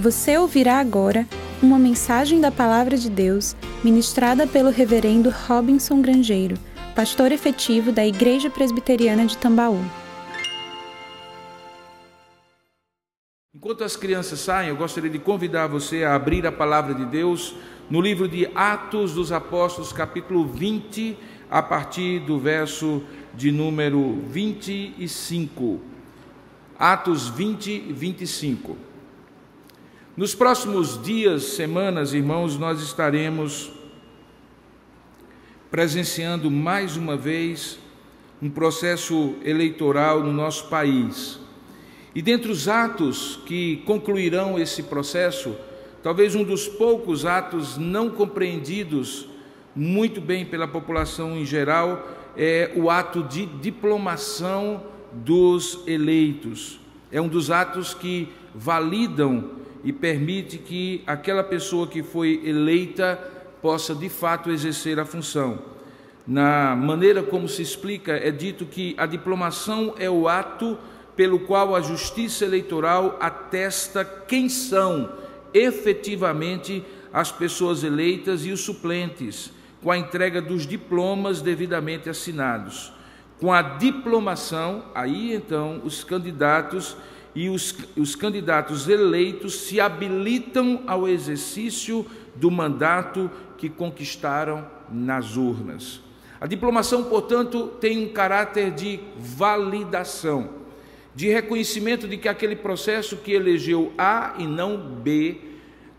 Você ouvirá agora uma mensagem da Palavra de Deus ministrada pelo Reverendo Robinson Grangeiro, pastor efetivo da Igreja Presbiteriana de Tambaú. Enquanto as crianças saem, eu gostaria de convidar você a abrir a palavra de Deus no livro de Atos dos Apóstolos, capítulo 20, a partir do verso de número 25. Atos 20, 25. Nos próximos dias, semanas, irmãos, nós estaremos presenciando mais uma vez um processo eleitoral no nosso país. E dentre os atos que concluirão esse processo, talvez um dos poucos atos não compreendidos muito bem pela população em geral é o ato de diplomação dos eleitos. É um dos atos que validam e permite que aquela pessoa que foi eleita possa de fato exercer a função. Na maneira como se explica, é dito que a diplomação é o ato pelo qual a justiça eleitoral atesta quem são efetivamente as pessoas eleitas e os suplentes, com a entrega dos diplomas devidamente assinados. Com a diplomação, aí então os candidatos e os, os candidatos eleitos se habilitam ao exercício do mandato que conquistaram nas urnas. A diplomação, portanto, tem um caráter de validação, de reconhecimento de que aquele processo que elegeu A e não B,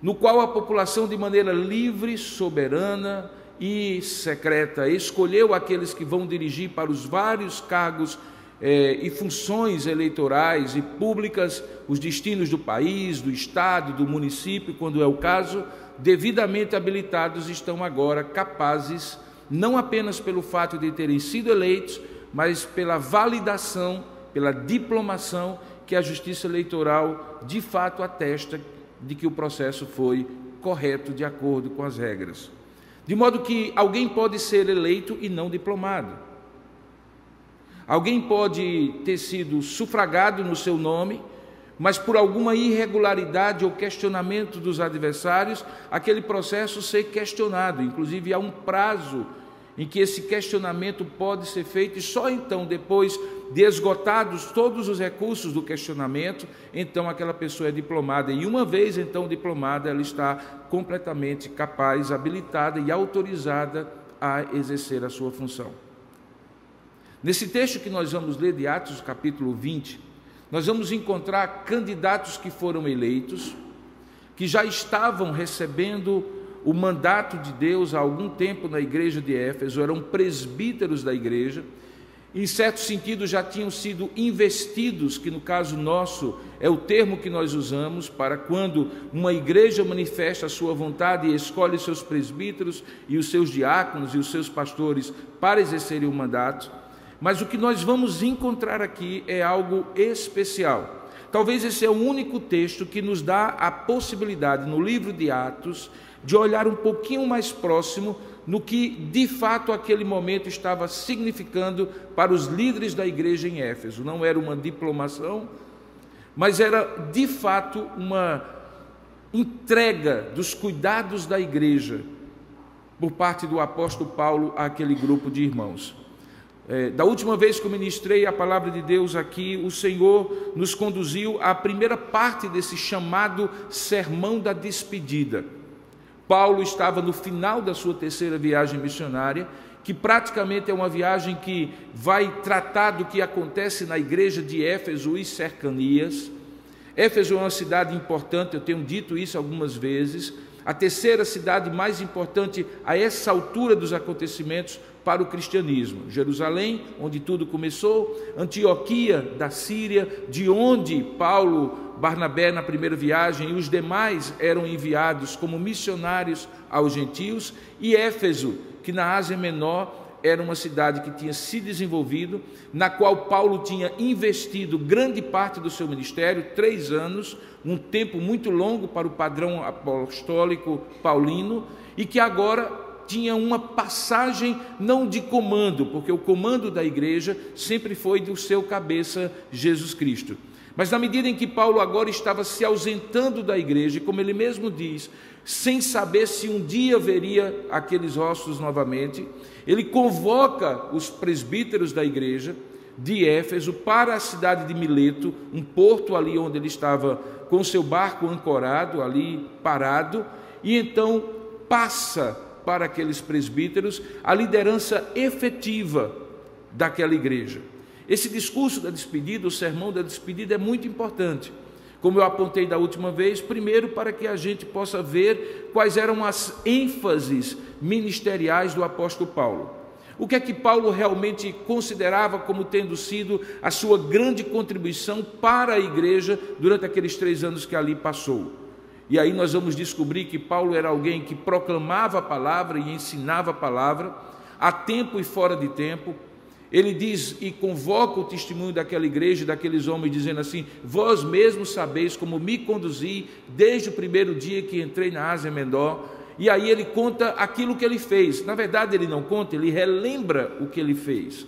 no qual a população, de maneira livre, soberana e secreta, escolheu aqueles que vão dirigir para os vários cargos é, e funções eleitorais e públicas, os destinos do país, do estado, do município, quando é o caso, devidamente habilitados estão agora capazes, não apenas pelo fato de terem sido eleitos, mas pela validação, pela diplomação que a Justiça Eleitoral de fato atesta de que o processo foi correto de acordo com as regras. De modo que alguém pode ser eleito e não diplomado. Alguém pode ter sido sufragado no seu nome, mas por alguma irregularidade ou questionamento dos adversários, aquele processo ser questionado. Inclusive, há um prazo em que esse questionamento pode ser feito, e só então, depois de esgotados todos os recursos do questionamento, então aquela pessoa é diplomada. E uma vez então diplomada, ela está completamente capaz, habilitada e autorizada a exercer a sua função. Nesse texto que nós vamos ler de Atos, capítulo 20, nós vamos encontrar candidatos que foram eleitos, que já estavam recebendo o mandato de Deus há algum tempo na igreja de Éfeso, eram presbíteros da igreja, em certo sentido já tinham sido investidos, que no caso nosso é o termo que nós usamos para quando uma igreja manifesta a sua vontade e escolhe seus presbíteros e os seus diáconos e os seus pastores para exercerem o mandato. Mas o que nós vamos encontrar aqui é algo especial. Talvez esse é o único texto que nos dá a possibilidade, no livro de Atos, de olhar um pouquinho mais próximo no que de fato aquele momento estava significando para os líderes da igreja em Éfeso. Não era uma diplomação, mas era de fato uma entrega dos cuidados da igreja por parte do apóstolo Paulo àquele grupo de irmãos. É, da última vez que eu ministrei a palavra de Deus aqui, o Senhor nos conduziu à primeira parte desse chamado sermão da despedida. Paulo estava no final da sua terceira viagem missionária, que praticamente é uma viagem que vai tratar do que acontece na igreja de Éfeso e cercanias. Éfeso é uma cidade importante, eu tenho dito isso algumas vezes, a terceira cidade mais importante a essa altura dos acontecimentos para o cristianismo. Jerusalém, onde tudo começou, Antioquia da Síria, de onde Paulo, Barnabé na primeira viagem e os demais eram enviados como missionários aos gentios, e Éfeso, que na Ásia Menor era uma cidade que tinha se desenvolvido, na qual Paulo tinha investido grande parte do seu ministério, três anos, um tempo muito longo para o padrão apostólico paulino, e que agora tinha uma passagem não de comando, porque o comando da igreja sempre foi do seu cabeça Jesus Cristo. Mas na medida em que Paulo agora estava se ausentando da igreja, e como ele mesmo diz, sem saber se um dia veria aqueles rostos novamente, ele convoca os presbíteros da igreja de Éfeso para a cidade de Mileto, um porto ali onde ele estava com seu barco ancorado, ali parado, e então passa para aqueles presbíteros a liderança efetiva daquela igreja. Esse discurso da despedida, o sermão da despedida é muito importante. Como eu apontei da última vez, primeiro para que a gente possa ver quais eram as ênfases ministeriais do apóstolo Paulo. O que é que Paulo realmente considerava como tendo sido a sua grande contribuição para a igreja durante aqueles três anos que ali passou? E aí nós vamos descobrir que Paulo era alguém que proclamava a palavra e ensinava a palavra, a tempo e fora de tempo, ele diz e convoca o testemunho daquela igreja, daqueles homens, dizendo assim: Vós mesmos sabeis como me conduzi desde o primeiro dia que entrei na Ásia Menor. E aí ele conta aquilo que ele fez. Na verdade, ele não conta, ele relembra o que ele fez.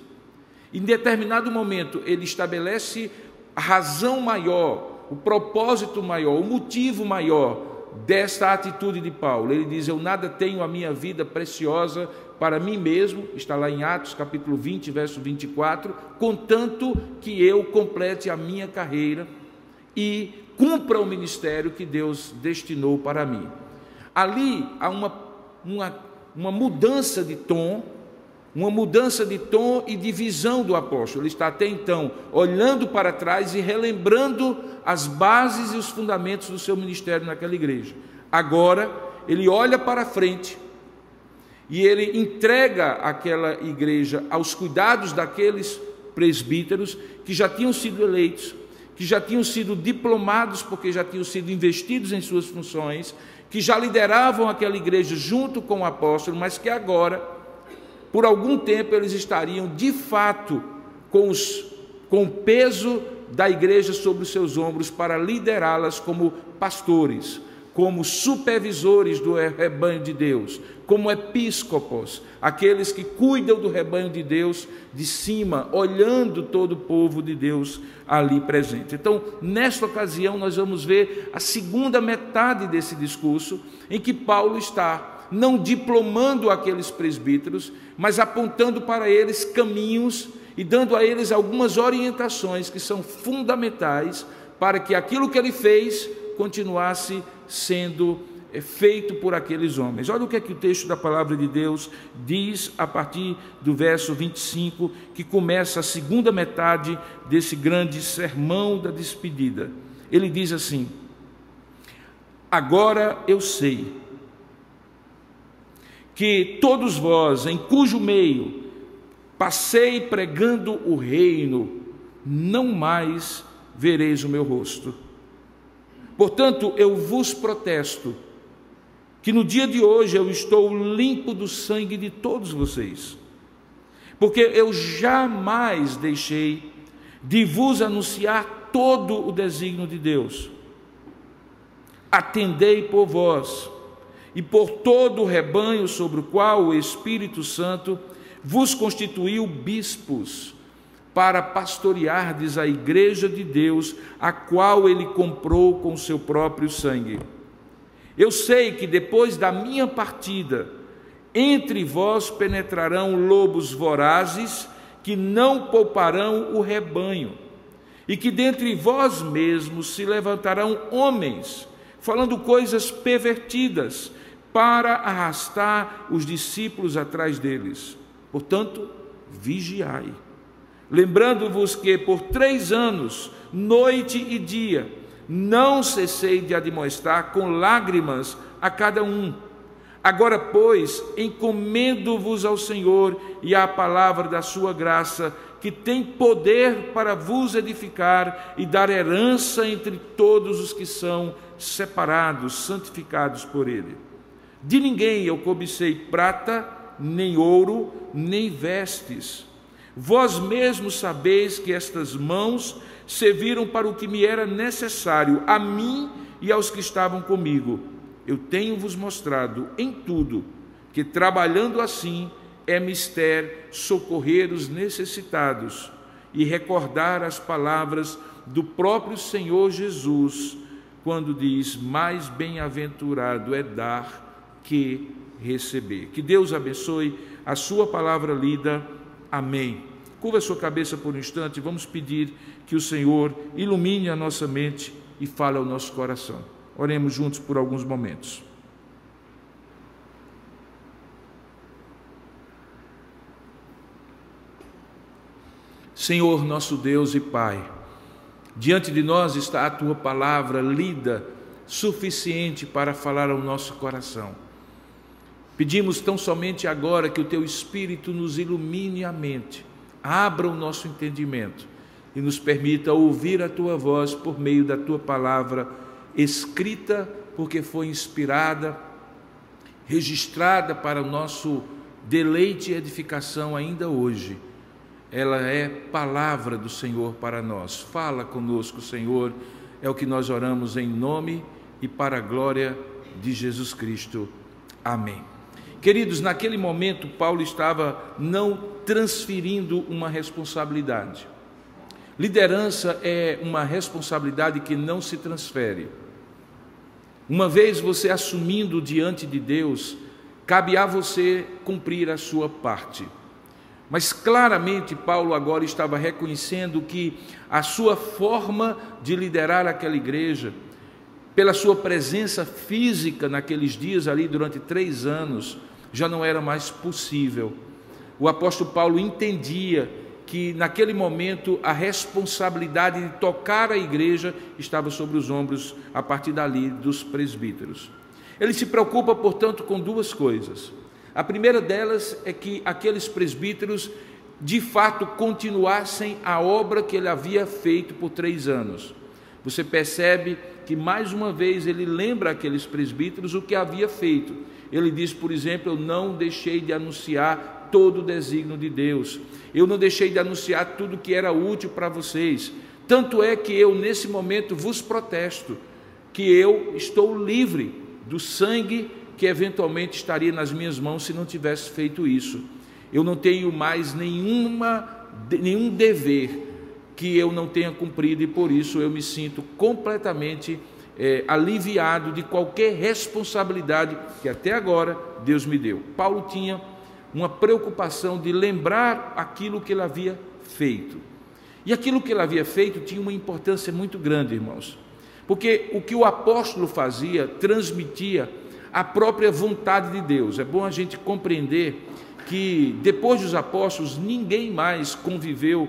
Em determinado momento, ele estabelece a razão maior, o propósito maior, o motivo maior desta atitude de Paulo. Ele diz: Eu nada tenho a minha vida preciosa para mim mesmo, está lá em Atos capítulo 20, verso 24, contanto que eu complete a minha carreira e cumpra o ministério que Deus destinou para mim. Ali há uma, uma, uma mudança de tom, uma mudança de tom e de visão do apóstolo. Ele está até então olhando para trás e relembrando as bases e os fundamentos do seu ministério naquela igreja. Agora, ele olha para frente e ele entrega aquela igreja aos cuidados daqueles presbíteros que já tinham sido eleitos, que já tinham sido diplomados porque já tinham sido investidos em suas funções, que já lideravam aquela igreja junto com o apóstolo, mas que agora, por algum tempo, eles estariam de fato com, os, com o peso da igreja sobre os seus ombros para liderá-las como pastores como supervisores do rebanho de Deus, como episcopos, aqueles que cuidam do rebanho de Deus de cima, olhando todo o povo de Deus ali presente. Então, nesta ocasião, nós vamos ver a segunda metade desse discurso, em que Paulo está não diplomando aqueles presbíteros, mas apontando para eles caminhos e dando a eles algumas orientações que são fundamentais para que aquilo que ele fez continuasse sendo eh, feito por aqueles homens. Olha o que é que o texto da palavra de Deus diz a partir do verso 25, que começa a segunda metade desse grande sermão da despedida. Ele diz assim: Agora eu sei que todos vós, em cujo meio passei pregando o reino, não mais vereis o meu rosto Portanto, eu vos protesto que no dia de hoje eu estou limpo do sangue de todos vocês, porque eu jamais deixei de vos anunciar todo o desígnio de Deus. Atendei por vós e por todo o rebanho sobre o qual o Espírito Santo vos constituiu bispos para pastoreardes a igreja de Deus, a qual ele comprou com seu próprio sangue. Eu sei que depois da minha partida, entre vós penetrarão lobos vorazes que não pouparão o rebanho, e que dentre vós mesmos se levantarão homens, falando coisas pervertidas, para arrastar os discípulos atrás deles. Portanto, vigiai lembrando-vos que por três anos, noite e dia, não cessei de admoestar com lágrimas a cada um. Agora, pois, encomendo-vos ao Senhor e à palavra da sua graça, que tem poder para vos edificar e dar herança entre todos os que são separados, santificados por Ele. De ninguém eu cobicei prata, nem ouro, nem vestes Vós mesmos sabeis que estas mãos serviram para o que me era necessário, a mim e aos que estavam comigo. Eu tenho-vos mostrado em tudo que, trabalhando assim, é mister socorrer os necessitados e recordar as palavras do próprio Senhor Jesus, quando diz: Mais bem-aventurado é dar que receber. Que Deus abençoe a sua palavra lida. Amém. Curva a sua cabeça por um instante, vamos pedir que o Senhor ilumine a nossa mente e fale ao nosso coração. Oremos juntos por alguns momentos. Senhor, nosso Deus e Pai, diante de nós está a tua palavra lida, suficiente para falar ao nosso coração. Pedimos tão somente agora que o teu Espírito nos ilumine a mente, abra o nosso entendimento e nos permita ouvir a tua voz por meio da tua palavra escrita, porque foi inspirada, registrada para o nosso deleite e edificação ainda hoje ela é palavra do Senhor para nós. Fala conosco, Senhor, é o que nós oramos em nome e para a glória de Jesus Cristo. Amém. Queridos, naquele momento, Paulo estava não transferindo uma responsabilidade. Liderança é uma responsabilidade que não se transfere. Uma vez você assumindo diante de Deus, cabe a você cumprir a sua parte. Mas claramente Paulo agora estava reconhecendo que a sua forma de liderar aquela igreja, pela sua presença física naqueles dias ali durante três anos, já não era mais possível. O apóstolo Paulo entendia que naquele momento a responsabilidade de tocar a igreja estava sobre os ombros, a partir dali, dos presbíteros. Ele se preocupa, portanto, com duas coisas. A primeira delas é que aqueles presbíteros de fato continuassem a obra que ele havia feito por três anos. Você percebe que mais uma vez ele lembra aqueles presbíteros o que havia feito. Ele diz, por exemplo, eu não deixei de anunciar todo o desígnio de Deus. Eu não deixei de anunciar tudo que era útil para vocês. Tanto é que eu nesse momento vos protesto que eu estou livre do sangue que eventualmente estaria nas minhas mãos se não tivesse feito isso. Eu não tenho mais nenhuma, nenhum dever que eu não tenha cumprido e por isso eu me sinto completamente é, aliviado de qualquer responsabilidade que até agora Deus me deu. Paulo tinha uma preocupação de lembrar aquilo que ele havia feito. E aquilo que ele havia feito tinha uma importância muito grande, irmãos. Porque o que o apóstolo fazia transmitia a própria vontade de Deus. É bom a gente compreender que depois dos apóstolos ninguém mais conviveu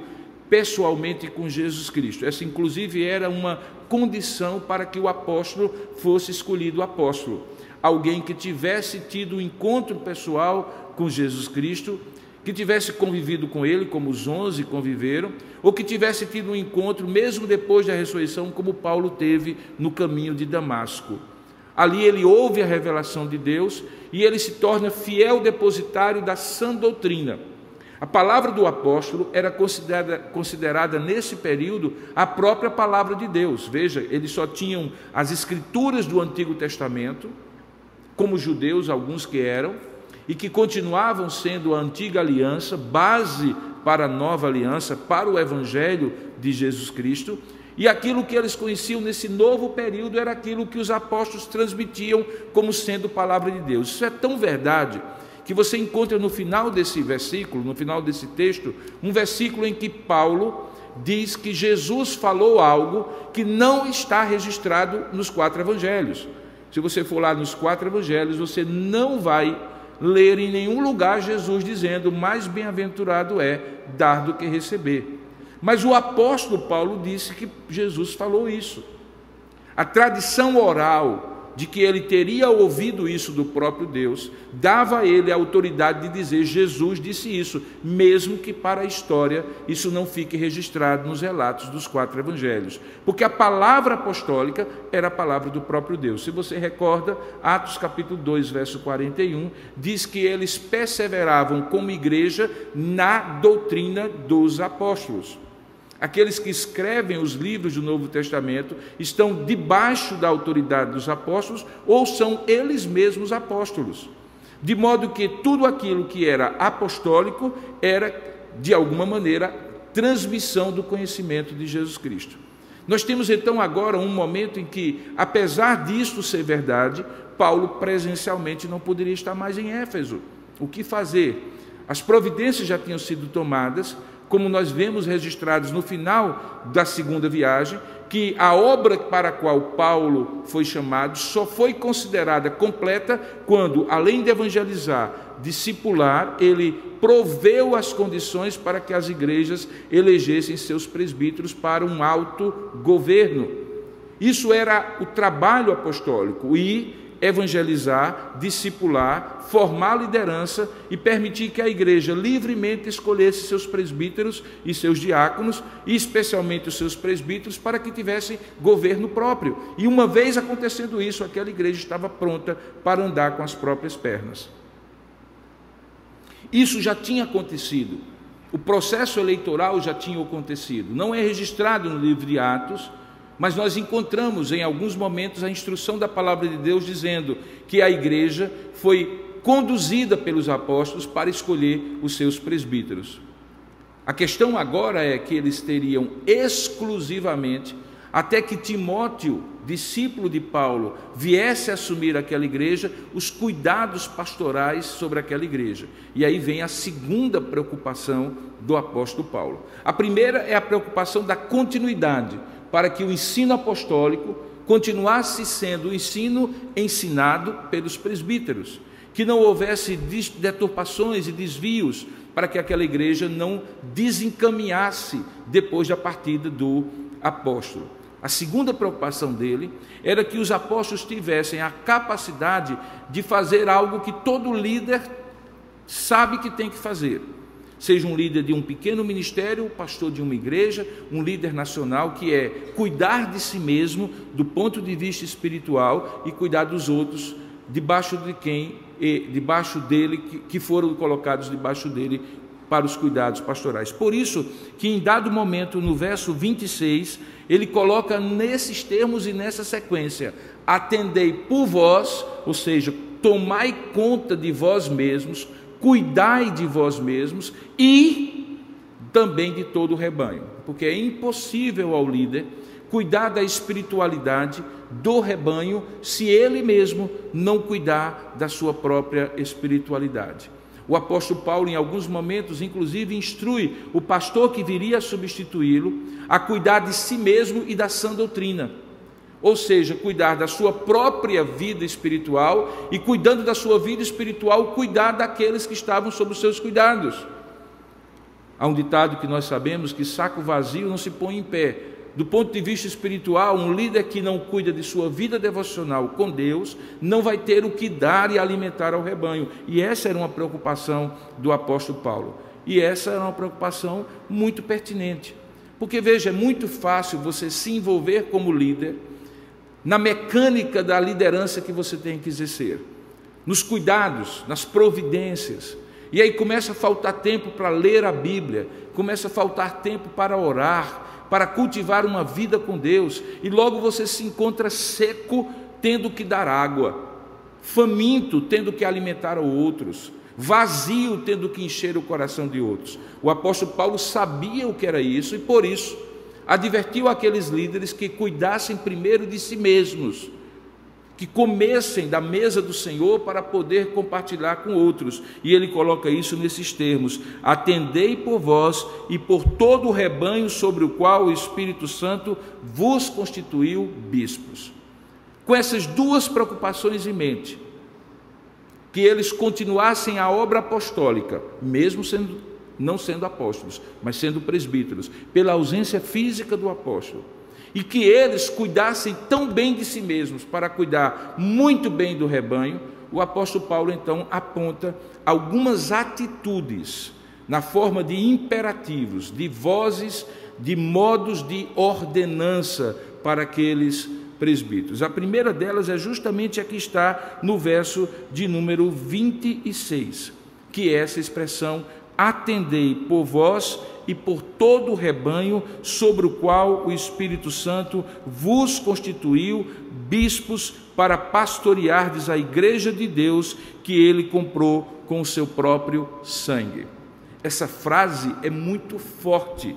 pessoalmente com Jesus Cristo. Essa, inclusive, era uma condição para que o apóstolo fosse escolhido apóstolo. Alguém que tivesse tido um encontro pessoal com Jesus Cristo, que tivesse convivido com ele, como os onze conviveram, ou que tivesse tido um encontro, mesmo depois da ressurreição, como Paulo teve no caminho de Damasco. Ali ele ouve a revelação de Deus e ele se torna fiel depositário da sã doutrina. A palavra do apóstolo era considerada, considerada nesse período a própria palavra de Deus. Veja, eles só tinham as escrituras do Antigo Testamento, como judeus, alguns que eram, e que continuavam sendo a antiga aliança, base para a nova aliança, para o evangelho de Jesus Cristo, e aquilo que eles conheciam nesse novo período era aquilo que os apóstolos transmitiam como sendo palavra de Deus. Isso é tão verdade que você encontra no final desse versículo, no final desse texto, um versículo em que Paulo diz que Jesus falou algo que não está registrado nos quatro evangelhos. Se você for lá nos quatro evangelhos, você não vai ler em nenhum lugar Jesus dizendo: mais bem-aventurado é dar do que receber. Mas o apóstolo Paulo disse que Jesus falou isso. A tradição oral de que ele teria ouvido isso do próprio Deus, dava a ele a autoridade de dizer: Jesus disse isso, mesmo que para a história isso não fique registrado nos relatos dos quatro evangelhos, porque a palavra apostólica era a palavra do próprio Deus. Se você recorda, Atos capítulo 2, verso 41, diz que eles perseveravam como igreja na doutrina dos apóstolos. Aqueles que escrevem os livros do Novo Testamento estão debaixo da autoridade dos apóstolos ou são eles mesmos apóstolos. De modo que tudo aquilo que era apostólico era, de alguma maneira, transmissão do conhecimento de Jesus Cristo. Nós temos então agora um momento em que, apesar disto ser verdade, Paulo presencialmente não poderia estar mais em Éfeso. O que fazer? As providências já tinham sido tomadas, como nós vemos registrados no final da segunda viagem, que a obra para a qual Paulo foi chamado só foi considerada completa quando, além de evangelizar, discipular, ele proveu as condições para que as igrejas elegessem seus presbíteros para um alto governo. Isso era o trabalho apostólico e evangelizar, discipular, formar liderança e permitir que a igreja livremente escolhesse seus presbíteros e seus diáconos, e especialmente os seus presbíteros, para que tivessem governo próprio. E uma vez acontecendo isso, aquela igreja estava pronta para andar com as próprias pernas. Isso já tinha acontecido. O processo eleitoral já tinha acontecido. Não é registrado no livro de Atos, mas nós encontramos em alguns momentos a instrução da palavra de Deus dizendo que a igreja foi conduzida pelos apóstolos para escolher os seus presbíteros. A questão agora é que eles teriam exclusivamente até que Timóteo, discípulo de Paulo, viesse assumir aquela igreja, os cuidados pastorais sobre aquela igreja. E aí vem a segunda preocupação do apóstolo Paulo. A primeira é a preocupação da continuidade, para que o ensino apostólico continuasse sendo o ensino ensinado pelos presbíteros, que não houvesse deturpações e desvios para que aquela igreja não desencaminhasse depois da partida do apóstolo. A segunda preocupação dele era que os apóstolos tivessem a capacidade de fazer algo que todo líder sabe que tem que fazer. Seja um líder de um pequeno ministério, pastor de uma igreja, um líder nacional, que é cuidar de si mesmo do ponto de vista espiritual e cuidar dos outros debaixo de quem, debaixo dele, que foram colocados debaixo dele para os cuidados pastorais. Por isso que em dado momento, no verso 26, ele coloca nesses termos e nessa sequência: atendei por vós, ou seja, tomai conta de vós mesmos, cuidai de vós mesmos e também de todo o rebanho, porque é impossível ao líder cuidar da espiritualidade do rebanho se ele mesmo não cuidar da sua própria espiritualidade. O apóstolo Paulo, em alguns momentos, inclusive, instrui o pastor que viria a substituí-lo a cuidar de si mesmo e da sã doutrina. Ou seja, cuidar da sua própria vida espiritual e, cuidando da sua vida espiritual, cuidar daqueles que estavam sob os seus cuidados. Há um ditado que nós sabemos que saco vazio não se põe em pé do ponto de vista espiritual, um líder que não cuida de sua vida devocional com Deus não vai ter o que dar e alimentar ao rebanho. E essa era uma preocupação do apóstolo Paulo. E essa era uma preocupação muito pertinente. Porque veja, é muito fácil você se envolver como líder na mecânica da liderança que você tem que exercer, nos cuidados, nas providências. E aí começa a faltar tempo para ler a Bíblia, começa a faltar tempo para orar, para cultivar uma vida com Deus, e logo você se encontra seco, tendo que dar água, faminto, tendo que alimentar outros, vazio, tendo que encher o coração de outros. O apóstolo Paulo sabia o que era isso e por isso advertiu aqueles líderes que cuidassem primeiro de si mesmos que comessem da mesa do Senhor para poder compartilhar com outros. E ele coloca isso nesses termos: Atendei por vós e por todo o rebanho sobre o qual o Espírito Santo vos constituiu bispos. Com essas duas preocupações em mente, que eles continuassem a obra apostólica, mesmo sendo não sendo apóstolos, mas sendo presbíteros, pela ausência física do apóstolo e que eles cuidassem tão bem de si mesmos para cuidar muito bem do rebanho, o apóstolo Paulo então aponta algumas atitudes na forma de imperativos, de vozes, de modos de ordenança para aqueles presbíteros. A primeira delas é justamente a que está no verso de número 26, que é essa expressão: atendei por vós e por todo o rebanho sobre o qual o Espírito Santo vos constituiu bispos para pastoreardes a igreja de Deus que ele comprou com o seu próprio sangue. Essa frase é muito forte,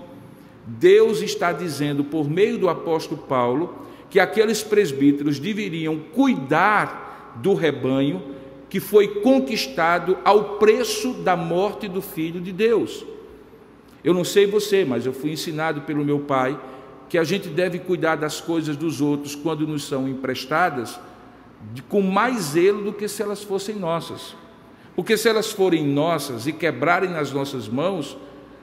Deus está dizendo por meio do apóstolo Paulo que aqueles presbíteros deveriam cuidar do rebanho que foi conquistado ao preço da morte do filho de Deus. Eu não sei você, mas eu fui ensinado pelo meu pai que a gente deve cuidar das coisas dos outros quando nos são emprestadas com mais zelo do que se elas fossem nossas. Porque se elas forem nossas e quebrarem nas nossas mãos,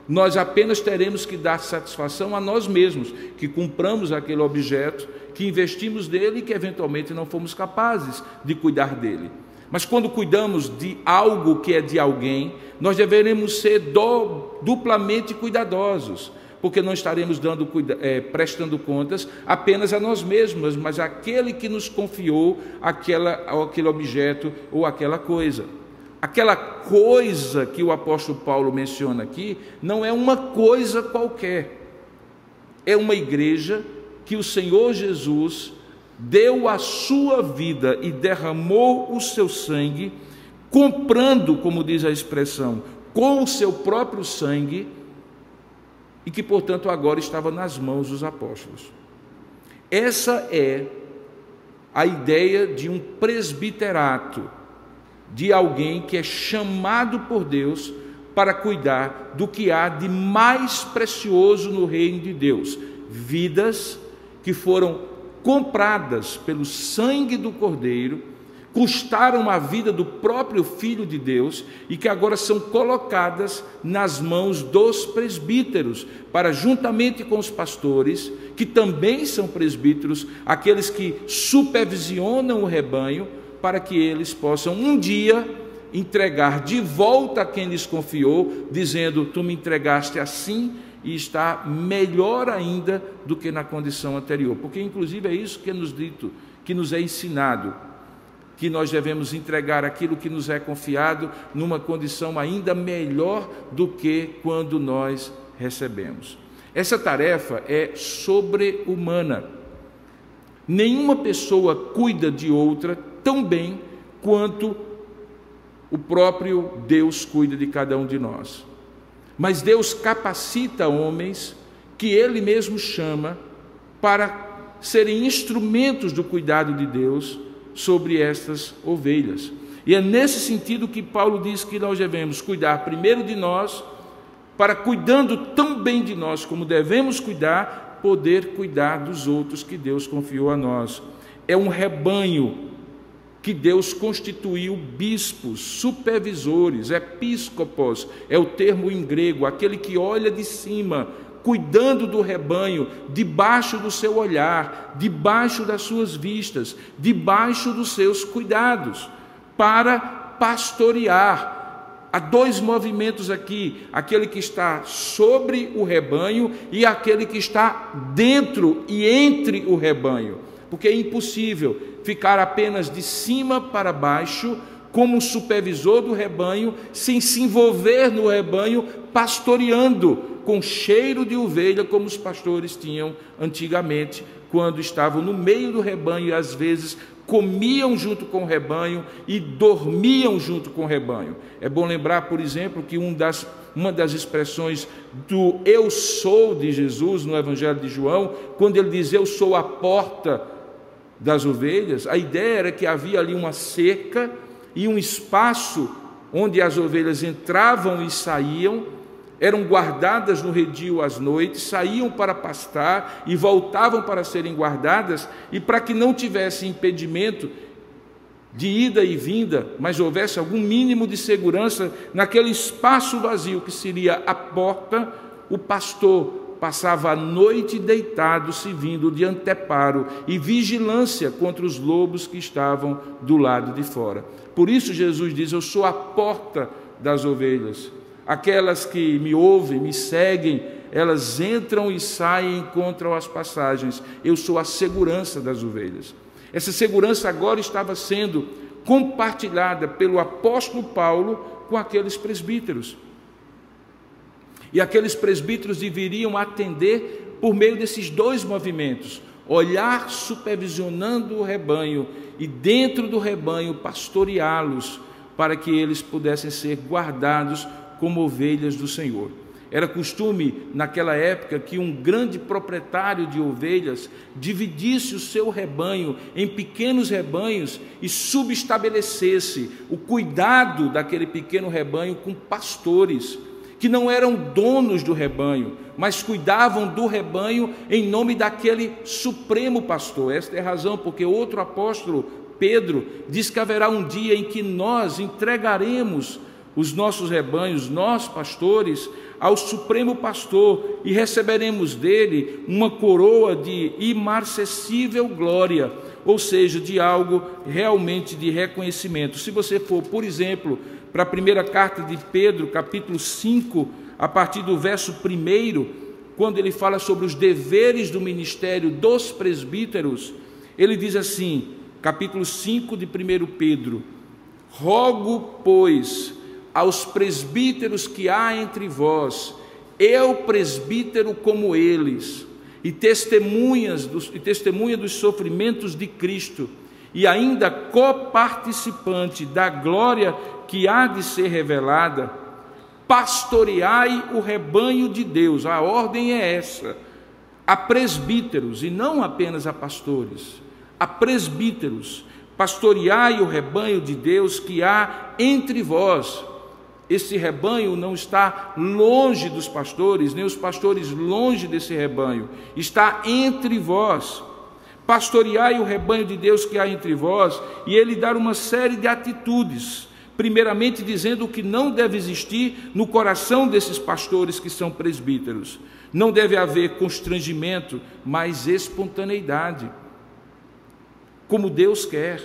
nós apenas teremos que dar satisfação a nós mesmos, que compramos aquele objeto, que investimos nele e que eventualmente não fomos capazes de cuidar dele. Mas quando cuidamos de algo que é de alguém, nós deveremos ser do, duplamente cuidadosos, porque não estaremos dando, é, prestando contas apenas a nós mesmos, mas àquele que nos confiou aquela, aquele objeto ou aquela coisa. Aquela coisa que o apóstolo Paulo menciona aqui não é uma coisa qualquer, é uma igreja que o Senhor Jesus deu a sua vida e derramou o seu sangue, comprando, como diz a expressão, com o seu próprio sangue, e que, portanto, agora estava nas mãos dos apóstolos. Essa é a ideia de um presbiterato, de alguém que é chamado por Deus para cuidar do que há de mais precioso no reino de Deus: vidas que foram compradas pelo sangue do Cordeiro, custaram a vida do próprio Filho de Deus e que agora são colocadas nas mãos dos presbíteros, para juntamente com os pastores, que também são presbíteros, aqueles que supervisionam o rebanho, para que eles possam um dia entregar de volta a quem lhes confiou, dizendo: Tu me entregaste assim e está melhor ainda do que na condição anterior, porque inclusive é isso que é nos dito, que nos é ensinado, que nós devemos entregar aquilo que nos é confiado numa condição ainda melhor do que quando nós recebemos. Essa tarefa é sobre-humana. Nenhuma pessoa cuida de outra tão bem quanto o próprio Deus cuida de cada um de nós. Mas Deus capacita homens que Ele mesmo chama para serem instrumentos do cuidado de Deus sobre estas ovelhas. E é nesse sentido que Paulo diz que nós devemos cuidar primeiro de nós, para cuidando tão bem de nós como devemos cuidar, poder cuidar dos outros que Deus confiou a nós. É um rebanho que Deus constituiu bispos, supervisores, episcopos, é o termo em grego, aquele que olha de cima, cuidando do rebanho, debaixo do seu olhar, debaixo das suas vistas, debaixo dos seus cuidados, para pastorear. Há dois movimentos aqui: aquele que está sobre o rebanho e aquele que está dentro e entre o rebanho, porque é impossível ficar apenas de cima para baixo, como supervisor do rebanho, sem se envolver no rebanho, pastoreando com cheiro de ovelha, como os pastores tinham antigamente, quando estavam no meio do rebanho e às vezes comiam junto com o rebanho e dormiam junto com o rebanho. É bom lembrar, por exemplo, que um das, uma das expressões do eu sou de Jesus no Evangelho de João, quando ele diz eu sou a porta das ovelhas, a ideia era que havia ali uma cerca e um espaço onde as ovelhas entravam e saíam, eram guardadas no redil às noites, saíam para pastar e voltavam para serem guardadas, e para que não tivesse impedimento de ida e vinda, mas houvesse algum mínimo de segurança naquele espaço vazio que seria a porta, o pastor passava a noite deitado, servindo de anteparo e vigilância contra os lobos que estavam do lado de fora. Por isso Jesus diz: Eu sou a porta das ovelhas. Aquelas que me ouvem, me seguem, elas entram e saem encontram as passagens. Eu sou a segurança das ovelhas. Essa segurança agora estava sendo compartilhada pelo apóstolo Paulo com aqueles presbíteros. E aqueles presbíteros deveriam atender por meio desses dois movimentos: olhar supervisionando o rebanho e dentro do rebanho pastoreá-los para que eles pudessem ser guardados como ovelhas do Senhor. Era costume, naquela época, que um grande proprietário de ovelhas dividisse o seu rebanho em pequenos rebanhos e subestabelecesse o cuidado daquele pequeno rebanho com pastores, que não eram donos do rebanho, mas cuidavam do rebanho em nome daquele supremo pastor. Esta é a razão porque outro apóstolo, Pedro, diz que haverá um dia em que nós entregaremos os nossos rebanhos, nós pastores, ao Supremo Pastor e receberemos dele uma coroa de imarcessível glória, ou seja, de algo realmente de reconhecimento. Se você for, por exemplo, para a primeira carta de Pedro, capítulo 5, a partir do verso 1, quando ele fala sobre os deveres do ministério dos presbíteros, ele diz assim, capítulo 5 de 1 Pedro: Rogo, pois, aos presbíteros que há entre vós, eu presbítero como eles, e testemunhas dos, e testemunha dos sofrimentos de Cristo, e ainda coparticipante da glória que há de ser revelada, pastoreai o rebanho de Deus. A ordem é essa: a presbíteros, e não apenas a pastores, a presbíteros, pastoreai o rebanho de Deus que há entre vós esse rebanho não está longe dos pastores, nem os pastores longe desse rebanho, está entre vós. Pastoreai o rebanho de Deus que há entre vós, e ele dar uma série de atitudes, primeiramente dizendo o que não deve existir no coração desses pastores que são presbíteros. Não deve haver constrangimento, mas espontaneidade, como Deus quer.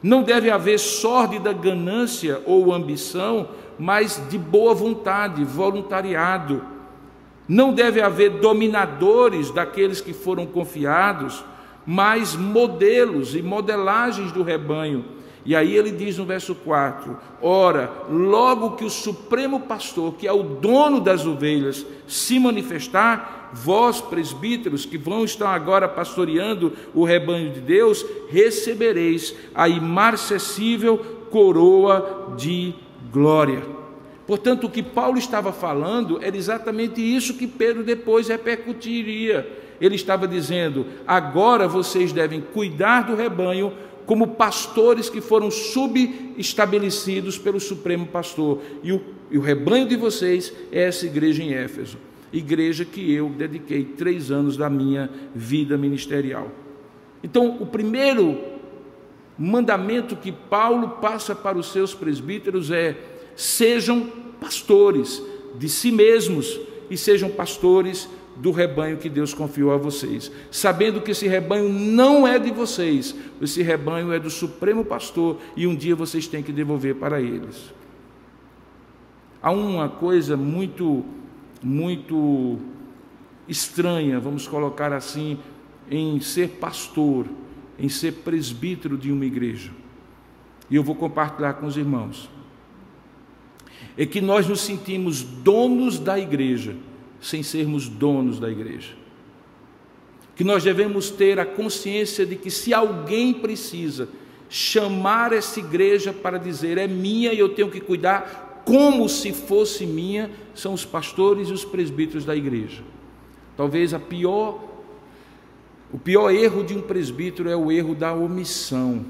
Não deve haver sórdida ganância ou ambição, mas de boa vontade, voluntariado. Não deve haver dominadores daqueles que foram confiados, mas modelos e modelagens do rebanho. E aí ele diz no verso 4: Ora, logo que o Supremo Pastor, que é o dono das ovelhas, se manifestar, vós, presbíteros, que vão estar agora pastoreando o rebanho de Deus, recebereis a imarcessível coroa de glória. Portanto, o que Paulo estava falando era exatamente isso que Pedro depois repercutiria. Ele estava dizendo: agora vocês devem cuidar do rebanho como pastores que foram subestabelecidos pelo Supremo Pastor. E o, e o rebanho de vocês é essa igreja em Éfeso, igreja que eu dediquei três anos da minha vida ministerial. Então, o primeiro mandamento que Paulo passa para os seus presbíteros é: sejam pastores de si mesmos e sejam pastores do rebanho que Deus confiou a vocês, sabendo que esse rebanho não é de vocês, esse rebanho é do Supremo Pastor e um dia vocês têm que devolver para eles. Há uma coisa muito, muito estranha, vamos colocar assim, em ser pastor em ser presbítero de uma igreja. E eu vou compartilhar com os irmãos. É que nós nos sentimos donos da igreja, sem sermos donos da igreja. Que nós devemos ter a consciência de que se alguém precisa chamar essa igreja para dizer é minha e eu tenho que cuidar como se fosse minha, são os pastores e os presbíteros da igreja. Talvez a pior o pior erro de um presbítero é o erro da omissão,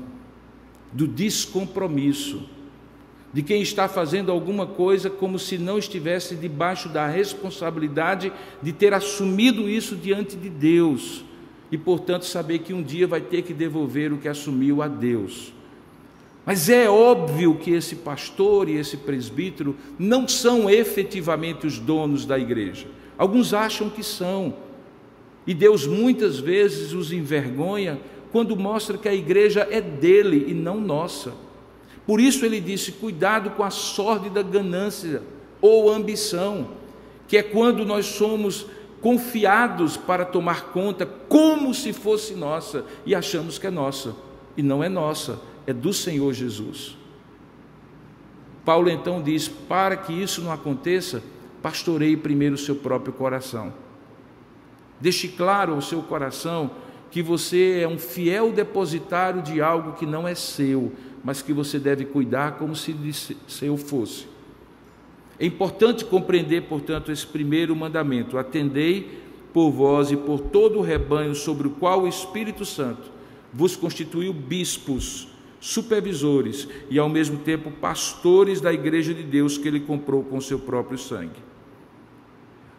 do descompromisso, de quem está fazendo alguma coisa como se não estivesse debaixo da responsabilidade de ter assumido isso diante de Deus e, portanto, saber que um dia vai ter que devolver o que assumiu a Deus. Mas é óbvio que esse pastor e esse presbítero não são efetivamente os donos da igreja. Alguns acham que são. E Deus muitas vezes os envergonha quando mostra que a igreja é dele e não nossa. Por isso ele disse: cuidado com a sórdida ganância ou ambição, que é quando nós somos confiados para tomar conta como se fosse nossa e achamos que é nossa, e não é nossa, é do Senhor Jesus. Paulo então diz: para que isso não aconteça, pastoreie primeiro o seu próprio coração. Deixe claro ao seu coração que você é um fiel depositário de algo que não é seu, mas que você deve cuidar como se seu fosse. É importante compreender, portanto, esse primeiro mandamento: atendei por vós e por todo o rebanho sobre o qual o Espírito Santo vos constituiu bispos, supervisores e ao mesmo tempo pastores da igreja de Deus que ele comprou com seu próprio sangue.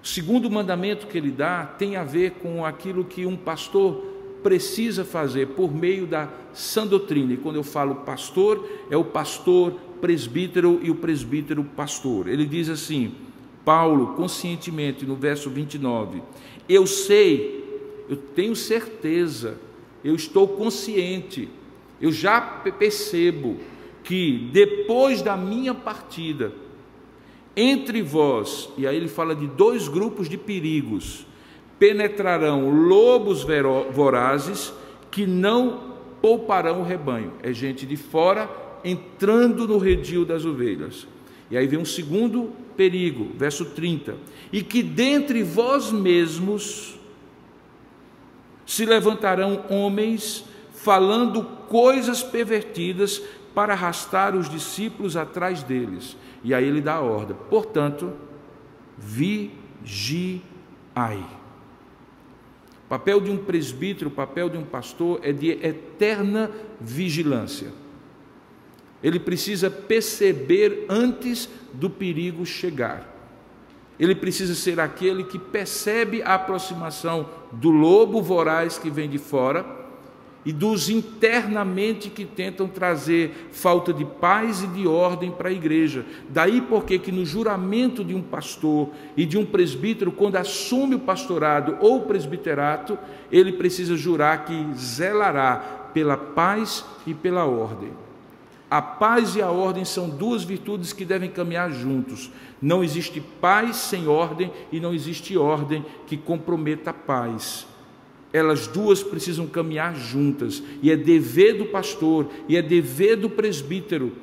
O segundo mandamento que ele dá tem a ver com aquilo que um pastor precisa fazer por meio da sã doutrina. E quando eu falo pastor, é o pastor presbítero e o presbítero pastor. Ele diz assim: Paulo, conscientemente, no verso 29, eu sei, eu tenho certeza, eu estou consciente, eu já percebo que depois da minha partida, entre vós, e aí ele fala de dois grupos de perigos, penetrarão lobos vorazes que não pouparão o rebanho. É gente de fora entrando no redil das ovelhas. E aí vem um segundo perigo, verso 30. E que dentre vós mesmos se levantarão homens falando coisas pervertidas para arrastar os discípulos atrás deles. E aí ele dá a ordem. Portanto, vigiai. O papel de um presbítero, o papel de um pastor é de eterna vigilância. Ele precisa perceber antes do perigo chegar. Ele precisa ser aquele que percebe a aproximação do lobo voraz que vem de fora e dos internamente que tentam trazer falta de paz e de ordem para a igreja. Daí porque que no juramento de um pastor e de um presbítero, quando assume o pastorado ou o presbiterato, ele precisa jurar que zelará pela paz e pela ordem. A paz e a ordem são duas virtudes que devem caminhar juntos. Não existe paz sem ordem e não existe ordem que comprometa a paz. Elas duas precisam caminhar juntas, e é dever do pastor e é dever do presbítero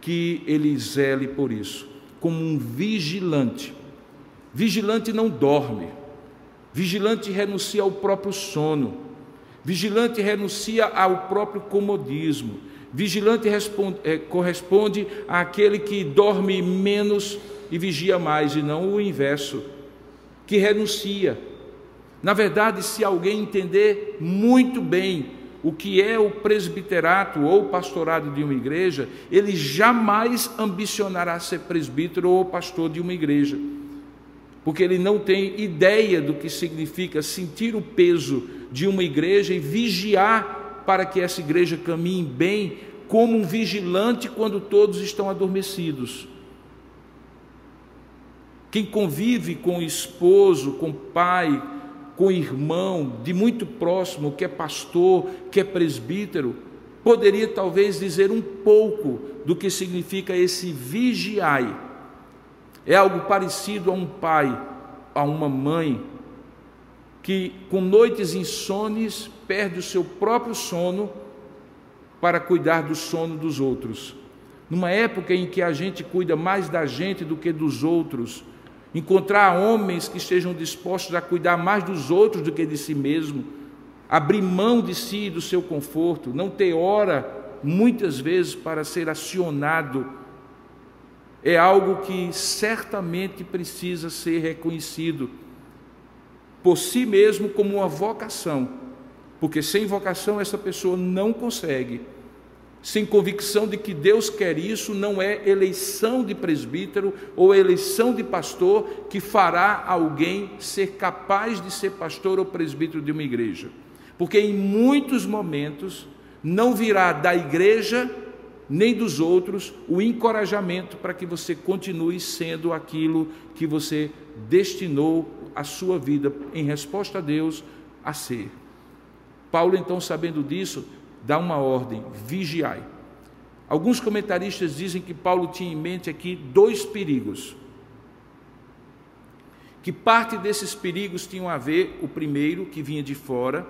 que ele zele por isso, como um vigilante. Vigilante não dorme, vigilante renuncia ao próprio sono, vigilante renuncia ao próprio comodismo, Vigilante responde, é, corresponde àquele que dorme menos e vigia mais, e não o inverso, que renuncia. Na verdade, se alguém entender muito bem o que é o presbiterato ou pastorado de uma igreja, ele jamais ambicionará ser presbítero ou pastor de uma igreja, porque ele não tem ideia do que significa sentir o peso de uma igreja e vigiar para que essa igreja caminhe bem, como um vigilante quando todos estão adormecidos. Quem convive com o esposo, com o pai, com irmão, de muito próximo, que é pastor, que é presbítero, poderia talvez dizer um pouco do que significa esse vigiai. É algo parecido a um pai, a uma mãe, que com noites insones perde o seu próprio sono para cuidar do sono dos outros. Numa época em que a gente cuida mais da gente do que dos outros, encontrar homens que estejam dispostos a cuidar mais dos outros do que de si mesmo, abrir mão de si e do seu conforto, não ter hora muitas vezes para ser acionado, é algo que certamente precisa ser reconhecido por si mesmo como uma vocação, porque sem vocação essa pessoa não consegue. Sem convicção de que Deus quer isso, não é eleição de presbítero ou eleição de pastor que fará alguém ser capaz de ser pastor ou presbítero de uma igreja. Porque em muitos momentos não virá da igreja nem dos outros o encorajamento para que você continue sendo aquilo que você destinou a sua vida em resposta a Deus a ser. Paulo, então, sabendo disso, dá uma ordem: vigiai. Alguns comentaristas dizem que Paulo tinha em mente aqui dois perigos. Que parte desses perigos tinham a ver, o primeiro, que vinha de fora,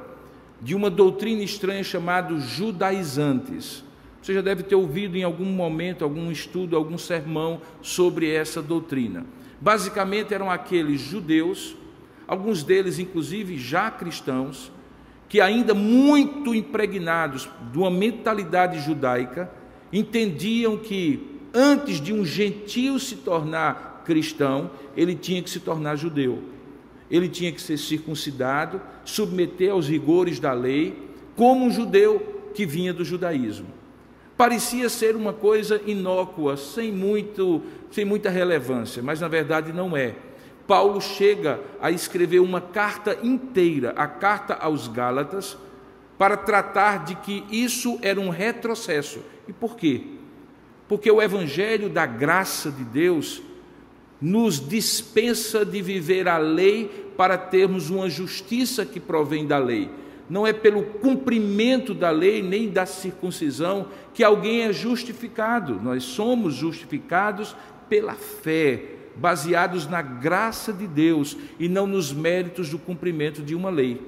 de uma doutrina estranha chamada judaizantes. Você já deve ter ouvido em algum momento, algum estudo, algum sermão sobre essa doutrina. Basicamente eram aqueles judeus, alguns deles inclusive já cristãos, que ainda muito impregnados de uma mentalidade judaica, entendiam que antes de um gentio se tornar cristão, ele tinha que se tornar judeu. Ele tinha que ser circuncidado, submeter aos rigores da lei, como um judeu que vinha do judaísmo. Parecia ser uma coisa inócua, sem, muito, sem muita relevância, mas na verdade não é. Paulo chega a escrever uma carta inteira, a carta aos Gálatas, para tratar de que isso era um retrocesso. E por quê? Porque o evangelho da graça de Deus nos dispensa de viver a lei para termos uma justiça que provém da lei. Não é pelo cumprimento da lei nem da circuncisão que alguém é justificado. Nós somos justificados pela fé baseados na graça de Deus e não nos méritos do cumprimento de uma lei.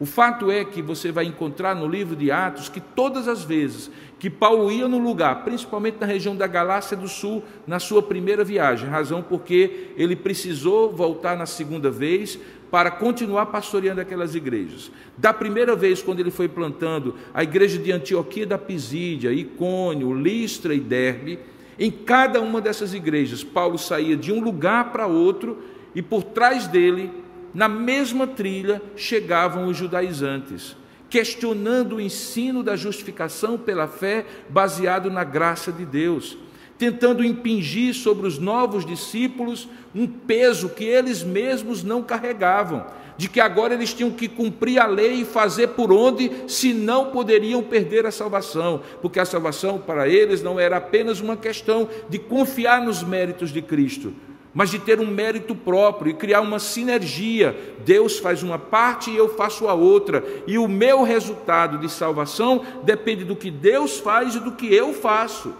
O fato é que você vai encontrar no livro de Atos que todas as vezes que Paulo ia no lugar, principalmente na região da Galácia do Sul, na sua primeira viagem, razão porque ele precisou voltar na segunda vez para continuar pastoreando aquelas igrejas. Da primeira vez, quando ele foi plantando a igreja de Antioquia da Pisídia, Icônio, Listra e Derbe, em cada uma dessas igrejas, Paulo saía de um lugar para outro e por trás dele, na mesma trilha, chegavam os judaizantes, questionando o ensino da justificação pela fé baseado na graça de Deus, tentando impingir sobre os novos discípulos um peso que eles mesmos não carregavam, de que agora eles tinham que cumprir a lei e fazer por onde, senão poderiam perder a salvação, porque a salvação para eles não era apenas uma questão de confiar nos méritos de Cristo, mas de ter um mérito próprio e criar uma sinergia. Deus faz uma parte e eu faço a outra, e o meu resultado de salvação depende do que Deus faz e do que eu faço.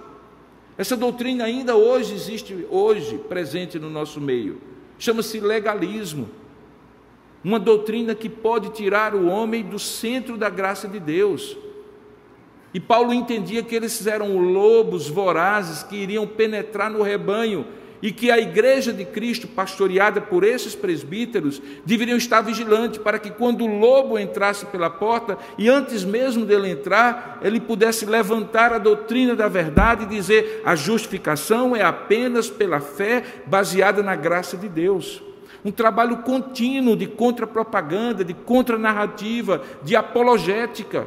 Essa doutrina ainda hoje existe hoje presente no nosso meio. Chama-se legalismo uma doutrina que pode tirar o homem do centro da graça de Deus. E Paulo entendia que eles eram lobos vorazes que iriam penetrar no rebanho e que a igreja de Cristo, pastoreada por esses presbíteros, deveriam estar vigilante para que quando o lobo entrasse pela porta e antes mesmo dele entrar, ele pudesse levantar a doutrina da verdade e dizer: a justificação é apenas pela fé baseada na graça de Deus. Um trabalho contínuo de contrapropaganda, de contranarrativa, de apologética,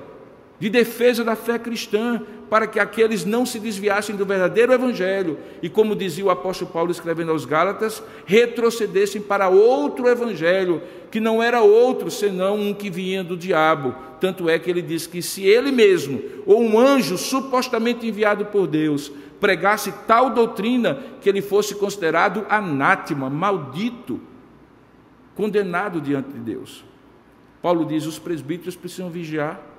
de defesa da fé cristã, para que aqueles não se desviassem do verdadeiro evangelho e, como dizia o apóstolo Paulo escrevendo aos Gálatas, retrocedessem para outro evangelho, que não era outro senão um que vinha do diabo. Tanto é que ele diz que se ele mesmo, ou um anjo supostamente enviado por Deus, pregasse tal doutrina, que ele fosse considerado anátema, maldito, condenado diante de Deus. Paulo diz: os presbíteros precisam vigiar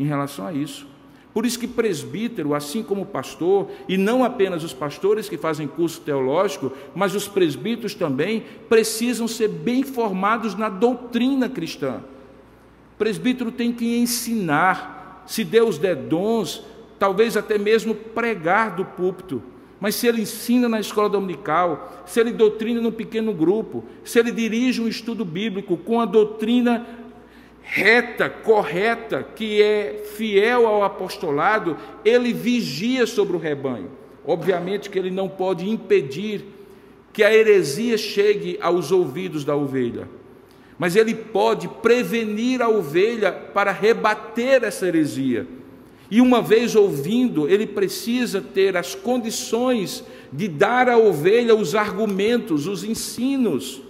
em relação a isso. Por isso que presbítero, assim como pastor, e não apenas os pastores que fazem curso teológico, mas os presbíteros também precisam ser bem formados na doutrina cristã. Presbítero tem que ensinar, se Deus der dons, talvez até mesmo pregar do púlpito. Mas se ele ensina na escola dominical, se ele doutrina num pequeno grupo, se ele dirige um estudo bíblico com a doutrina reta, correta, que é fiel ao apostolado, ele vigia sobre o rebanho. Obviamente que ele não pode impedir que a heresia chegue aos ouvidos da ovelha, mas ele pode prevenir a ovelha para rebater essa heresia. E uma vez ouvindo, ele precisa ter as condições de dar à ovelha os argumentos, os ensinos,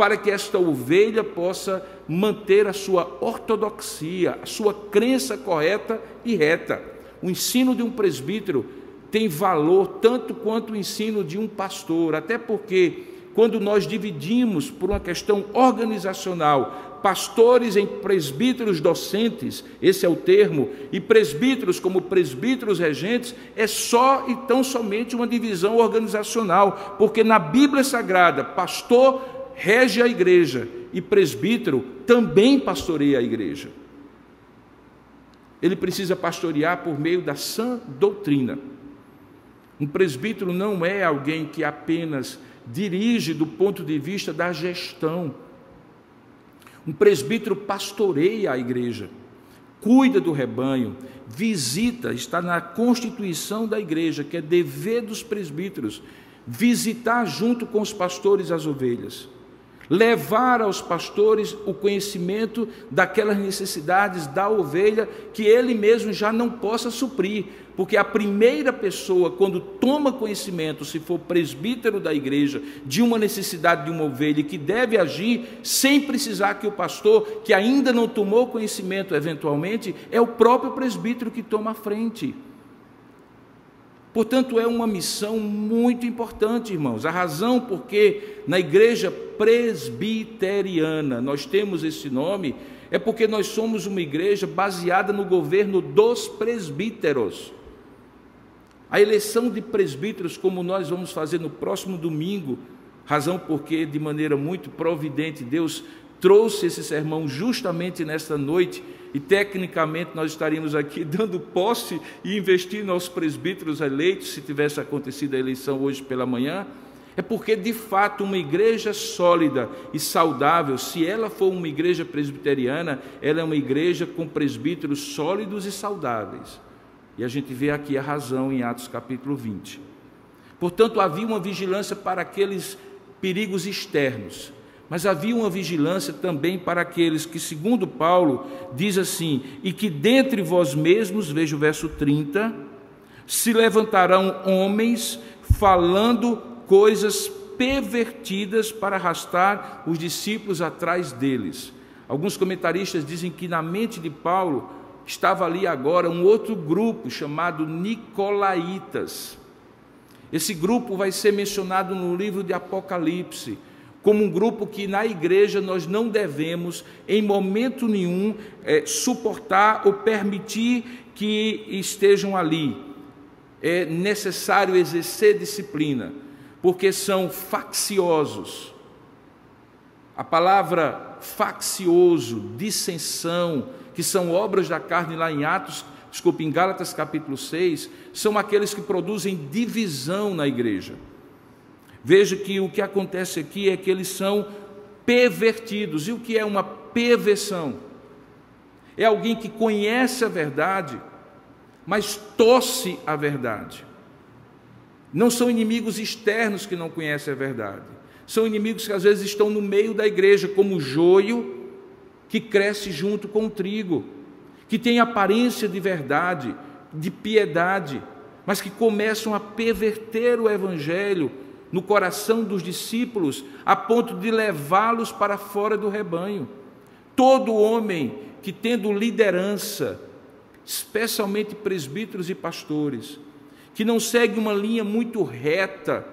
para que esta ovelha possa manter a sua ortodoxia, a sua crença correta e reta. O ensino de um presbítero tem valor tanto quanto o ensino de um pastor, até porque quando nós dividimos por uma questão organizacional pastores em presbíteros docentes, esse é o termo, e presbíteros como presbíteros regentes, é só e tão somente uma divisão organizacional, porque na Bíblia Sagrada, pastor rege a igreja e presbítero também pastoreia a igreja. Ele precisa pastorear por meio da sã doutrina. Um presbítero não é alguém que apenas dirige do ponto de vista da gestão, um presbítero pastoreia a igreja. cuida do rebanho, visita, está na constituição da igreja, que é dever dos presbíteros, visitar junto com os pastores as ovelhas levar aos pastores o conhecimento daquelas necessidades da ovelha que ele mesmo já não possa suprir, porque a primeira pessoa, quando toma conhecimento, se for presbítero da igreja, de uma necessidade de uma ovelha que deve agir sem precisar que o pastor, que ainda não tomou conhecimento eventualmente, é o próprio presbítero que toma a frente. Portanto, é uma missão muito importante, irmãos. A razão porque na igreja presbiteriana nós temos esse nome é porque nós somos uma igreja baseada no governo dos presbíteros. A eleição de presbíteros, como nós vamos fazer no próximo domingo, razão porque, de maneira muito providente, Deus trouxe esse sermão justamente nesta noite e tecnicamente nós estaríamos aqui dando posse e investindo aos presbíteros eleitos, se tivesse acontecido a eleição hoje pela manhã, é porque de fato uma igreja sólida e saudável, se ela for uma igreja presbiteriana, ela é uma igreja com presbíteros sólidos e saudáveis. E a gente vê aqui a razão em Atos capítulo 20. Portanto, havia uma vigilância para aqueles perigos externos, mas havia uma vigilância também para aqueles que, segundo Paulo, diz assim: e que dentre vós mesmos, veja o verso 30, se levantarão homens falando coisas pervertidas para arrastar os discípulos atrás deles. Alguns comentaristas dizem que na mente de Paulo estava ali agora um outro grupo chamado Nicolaitas. Esse grupo vai ser mencionado no livro de Apocalipse como um grupo que na igreja nós não devemos, em momento nenhum, é, suportar ou permitir que estejam ali. É necessário exercer disciplina, porque são facciosos. A palavra faccioso, dissensão, que são obras da carne lá em Atos, desculpe, em Gálatas capítulo 6, são aqueles que produzem divisão na igreja. Veja que o que acontece aqui é que eles são pervertidos. E o que é uma perversão? É alguém que conhece a verdade, mas torce a verdade. Não são inimigos externos que não conhecem a verdade. São inimigos que às vezes estão no meio da igreja, como o joio que cresce junto com o trigo, que tem aparência de verdade, de piedade, mas que começam a perverter o evangelho no coração dos discípulos, a ponto de levá-los para fora do rebanho. Todo homem que, tendo liderança, especialmente presbíteros e pastores, que não segue uma linha muito reta,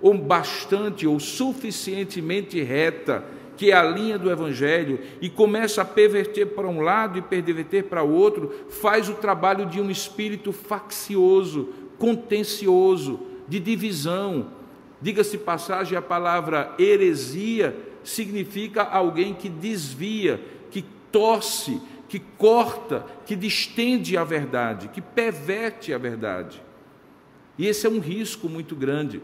ou bastante ou suficientemente reta, que é a linha do Evangelho, e começa a perverter para um lado e perverter para o outro, faz o trabalho de um espírito faccioso, contencioso, de divisão, Diga-se passagem, a palavra heresia significa alguém que desvia, que torce, que corta, que distende a verdade, que perverte a verdade. E esse é um risco muito grande,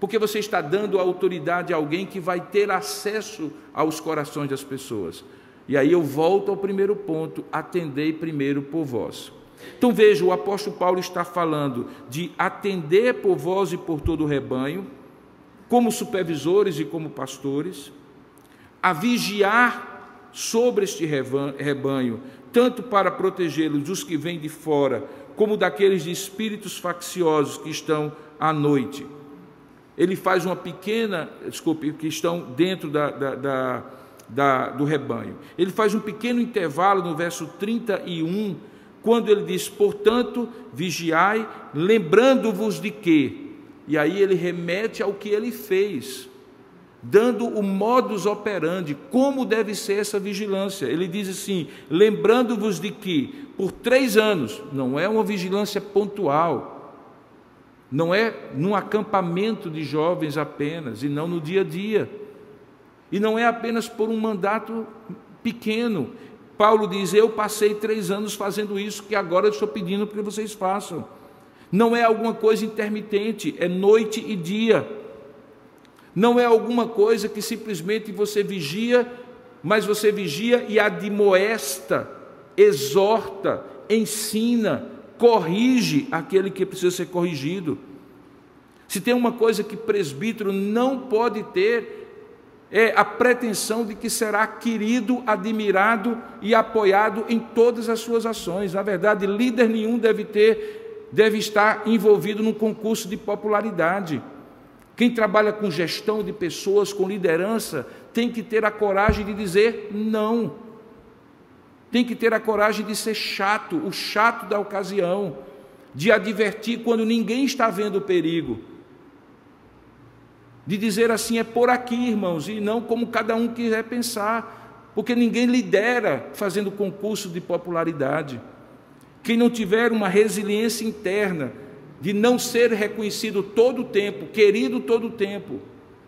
porque você está dando autoridade a alguém que vai ter acesso aos corações das pessoas. E aí eu volto ao primeiro ponto: atendei primeiro por vós. Então veja, o apóstolo Paulo está falando de atender por vós e por todo o rebanho como supervisores e como pastores, a vigiar sobre este rebanho, tanto para protegê-los dos que vêm de fora, como daqueles de espíritos facciosos que estão à noite. Ele faz uma pequena, desculpe, que estão dentro da, da, da, da, do rebanho. Ele faz um pequeno intervalo no verso 31, quando ele diz: Portanto, vigiai, lembrando-vos de que e aí ele remete ao que ele fez, dando o modus operandi, como deve ser essa vigilância. Ele diz assim: lembrando-vos de que, por três anos, não é uma vigilância pontual, não é num acampamento de jovens apenas, e não no dia a dia, e não é apenas por um mandato pequeno. Paulo diz: Eu passei três anos fazendo isso, que agora eu estou pedindo para que vocês façam. Não é alguma coisa intermitente, é noite e dia. Não é alguma coisa que simplesmente você vigia, mas você vigia e admoesta exorta, ensina, corrige aquele que precisa ser corrigido. Se tem uma coisa que presbítero não pode ter, é a pretensão de que será querido, admirado e apoiado em todas as suas ações. Na verdade, líder nenhum deve ter, deve estar envolvido num concurso de popularidade. Quem trabalha com gestão de pessoas, com liderança, tem que ter a coragem de dizer não. Tem que ter a coragem de ser chato, o chato da ocasião, de advertir quando ninguém está vendo o perigo de dizer assim, é por aqui, irmãos, e não como cada um quiser pensar, porque ninguém lidera fazendo concurso de popularidade. Quem não tiver uma resiliência interna de não ser reconhecido todo o tempo, querido todo o tempo,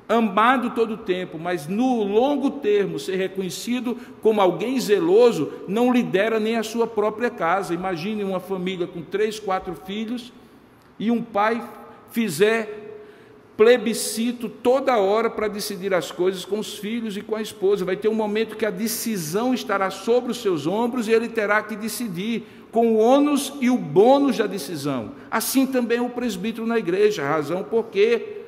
amado todo o tempo, mas no longo termo ser reconhecido como alguém zeloso, não lidera nem a sua própria casa. Imagine uma família com três, quatro filhos e um pai fizer plebiscito toda hora para decidir as coisas com os filhos e com a esposa. Vai ter um momento que a decisão estará sobre os seus ombros e ele terá que decidir com o ônus e o bônus da decisão. Assim também o presbítero na igreja, razão porque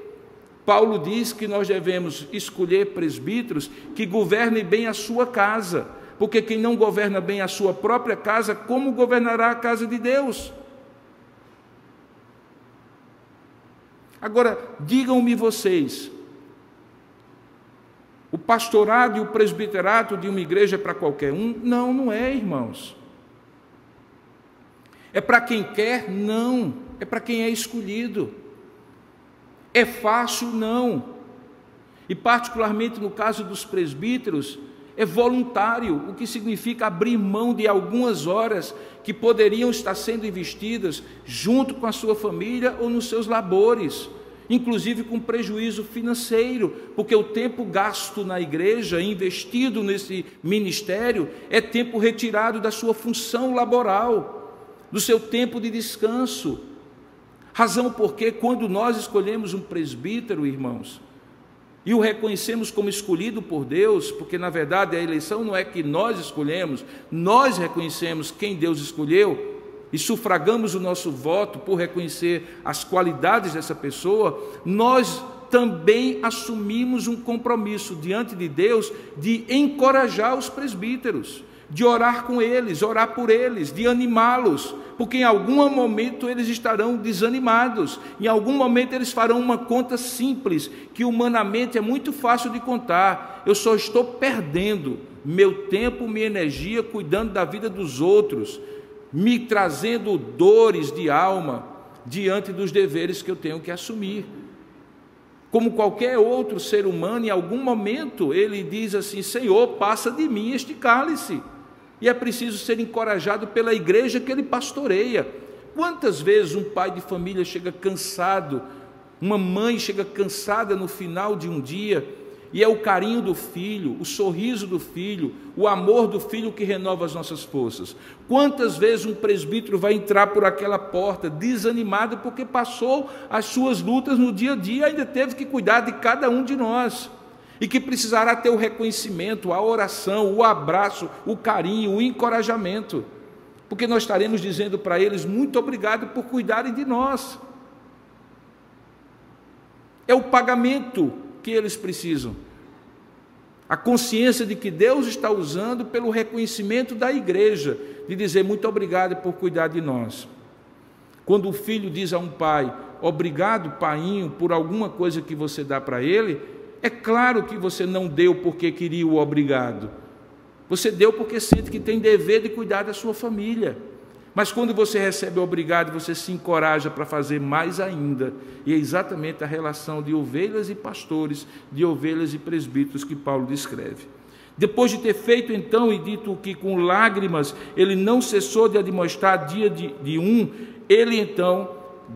Paulo diz que nós devemos escolher presbíteros que governem bem a sua casa, porque quem não governa bem a sua própria casa, como governará a casa de Deus? Agora, digam-me vocês, o pastorado e o presbiterato de uma igreja é para qualquer um? Não, não é, irmãos. É para quem quer? Não. É para quem é escolhido. É fácil? Não. E, particularmente no caso dos presbíteros, é voluntário, o que significa abrir mão de algumas horas que poderiam estar sendo investidas junto com a sua família ou nos seus labores, inclusive com prejuízo financeiro, porque o tempo gasto na igreja, investido nesse ministério, é tempo retirado da sua função laboral, do seu tempo de descanso. Razão porque, quando nós escolhemos um presbítero, irmãos, e o reconhecemos como escolhido por Deus, porque na verdade a eleição não é que nós escolhemos, nós reconhecemos quem Deus escolheu e sufragamos o nosso voto por reconhecer as qualidades dessa pessoa, nós também assumimos um compromisso diante de Deus de encorajar os presbíteros de orar com eles, orar por eles, de animá-los, porque em algum momento eles estarão desanimados, em algum momento eles farão uma conta simples, que humanamente é muito fácil de contar. Eu só estou perdendo meu tempo, minha energia cuidando da vida dos outros, me trazendo dores de alma diante dos deveres que eu tenho que assumir. Como qualquer outro ser humano, em algum momento ele diz assim: Senhor, passa de mim este cálice e é preciso ser encorajado pela igreja que ele pastoreia. Quantas vezes um pai de família chega cansado, uma mãe chega cansada no final de um dia, e é o carinho do filho, o sorriso do filho, o amor do filho que renova as nossas forças. Quantas vezes um presbítero vai entrar por aquela porta desanimado porque passou as suas lutas no dia a dia, ainda teve que cuidar de cada um de nós e que precisará ter o reconhecimento, a oração, o abraço, o carinho, o encorajamento, porque nós estaremos dizendo para eles muito obrigado por cuidarem de nós. É o pagamento que eles precisam. A consciência de que Deus está usando pelo reconhecimento da igreja, de dizer muito obrigado por cuidar de nós. Quando o filho diz a um pai, obrigado, painho, por alguma coisa que você dá para ele, é claro que você não deu porque queria o obrigado. Você deu porque sente que tem dever de cuidar da sua família. Mas quando você recebe o obrigado, você se encoraja para fazer mais ainda. E é exatamente a relação de ovelhas e pastores, de ovelhas e presbíteros que Paulo descreve. Depois de ter feito então e dito que com lágrimas ele não cessou de admoestar dia de, de um, ele então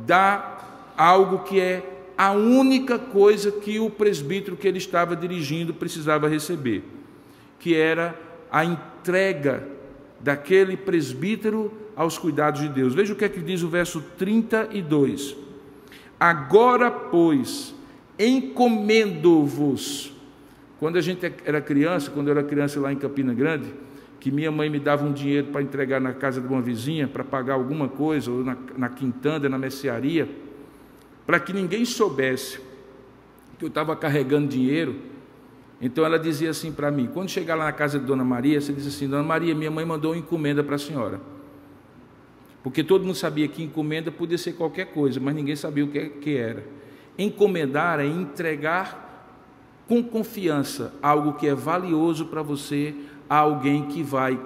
dá algo que é a única coisa que o presbítero que ele estava dirigindo precisava receber, que era a entrega daquele presbítero aos cuidados de Deus. Veja o que é que diz o verso 32. Agora, pois, encomendo-vos. Quando a gente era criança, quando eu era criança lá em Campina Grande, que minha mãe me dava um dinheiro para entregar na casa de uma vizinha, para pagar alguma coisa, ou na, na quintanda, na mercearia, para que ninguém soubesse que eu estava carregando dinheiro. Então ela dizia assim para mim: quando chegar lá na casa de Dona Maria, você diz assim: Dona Maria, minha mãe mandou uma encomenda para a senhora. Porque todo mundo sabia que encomenda podia ser qualquer coisa, mas ninguém sabia o que, era. Encomendar é entregar com confiança algo que é valioso para você a alguém que vai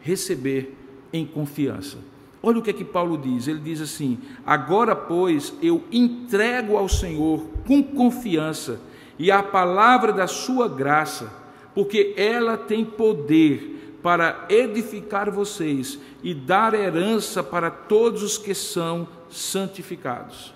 receber em confiança. Olha o que é que Paulo diz. Ele diz assim: Agora, pois, eu entrego ao Senhor com confiança e a palavra da sua graça, porque ela tem poder para edificar vocês e dar herança para todos os que são santificados.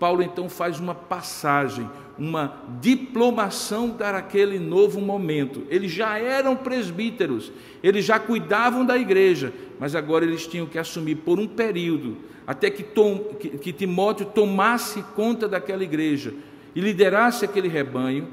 Paulo então faz uma passagem, uma diplomação para aquele novo momento. Eles já eram presbíteros, eles já cuidavam da igreja, mas agora eles tinham que assumir por um período, até que, Tom, que, que Timóteo tomasse conta daquela igreja e liderasse aquele rebanho,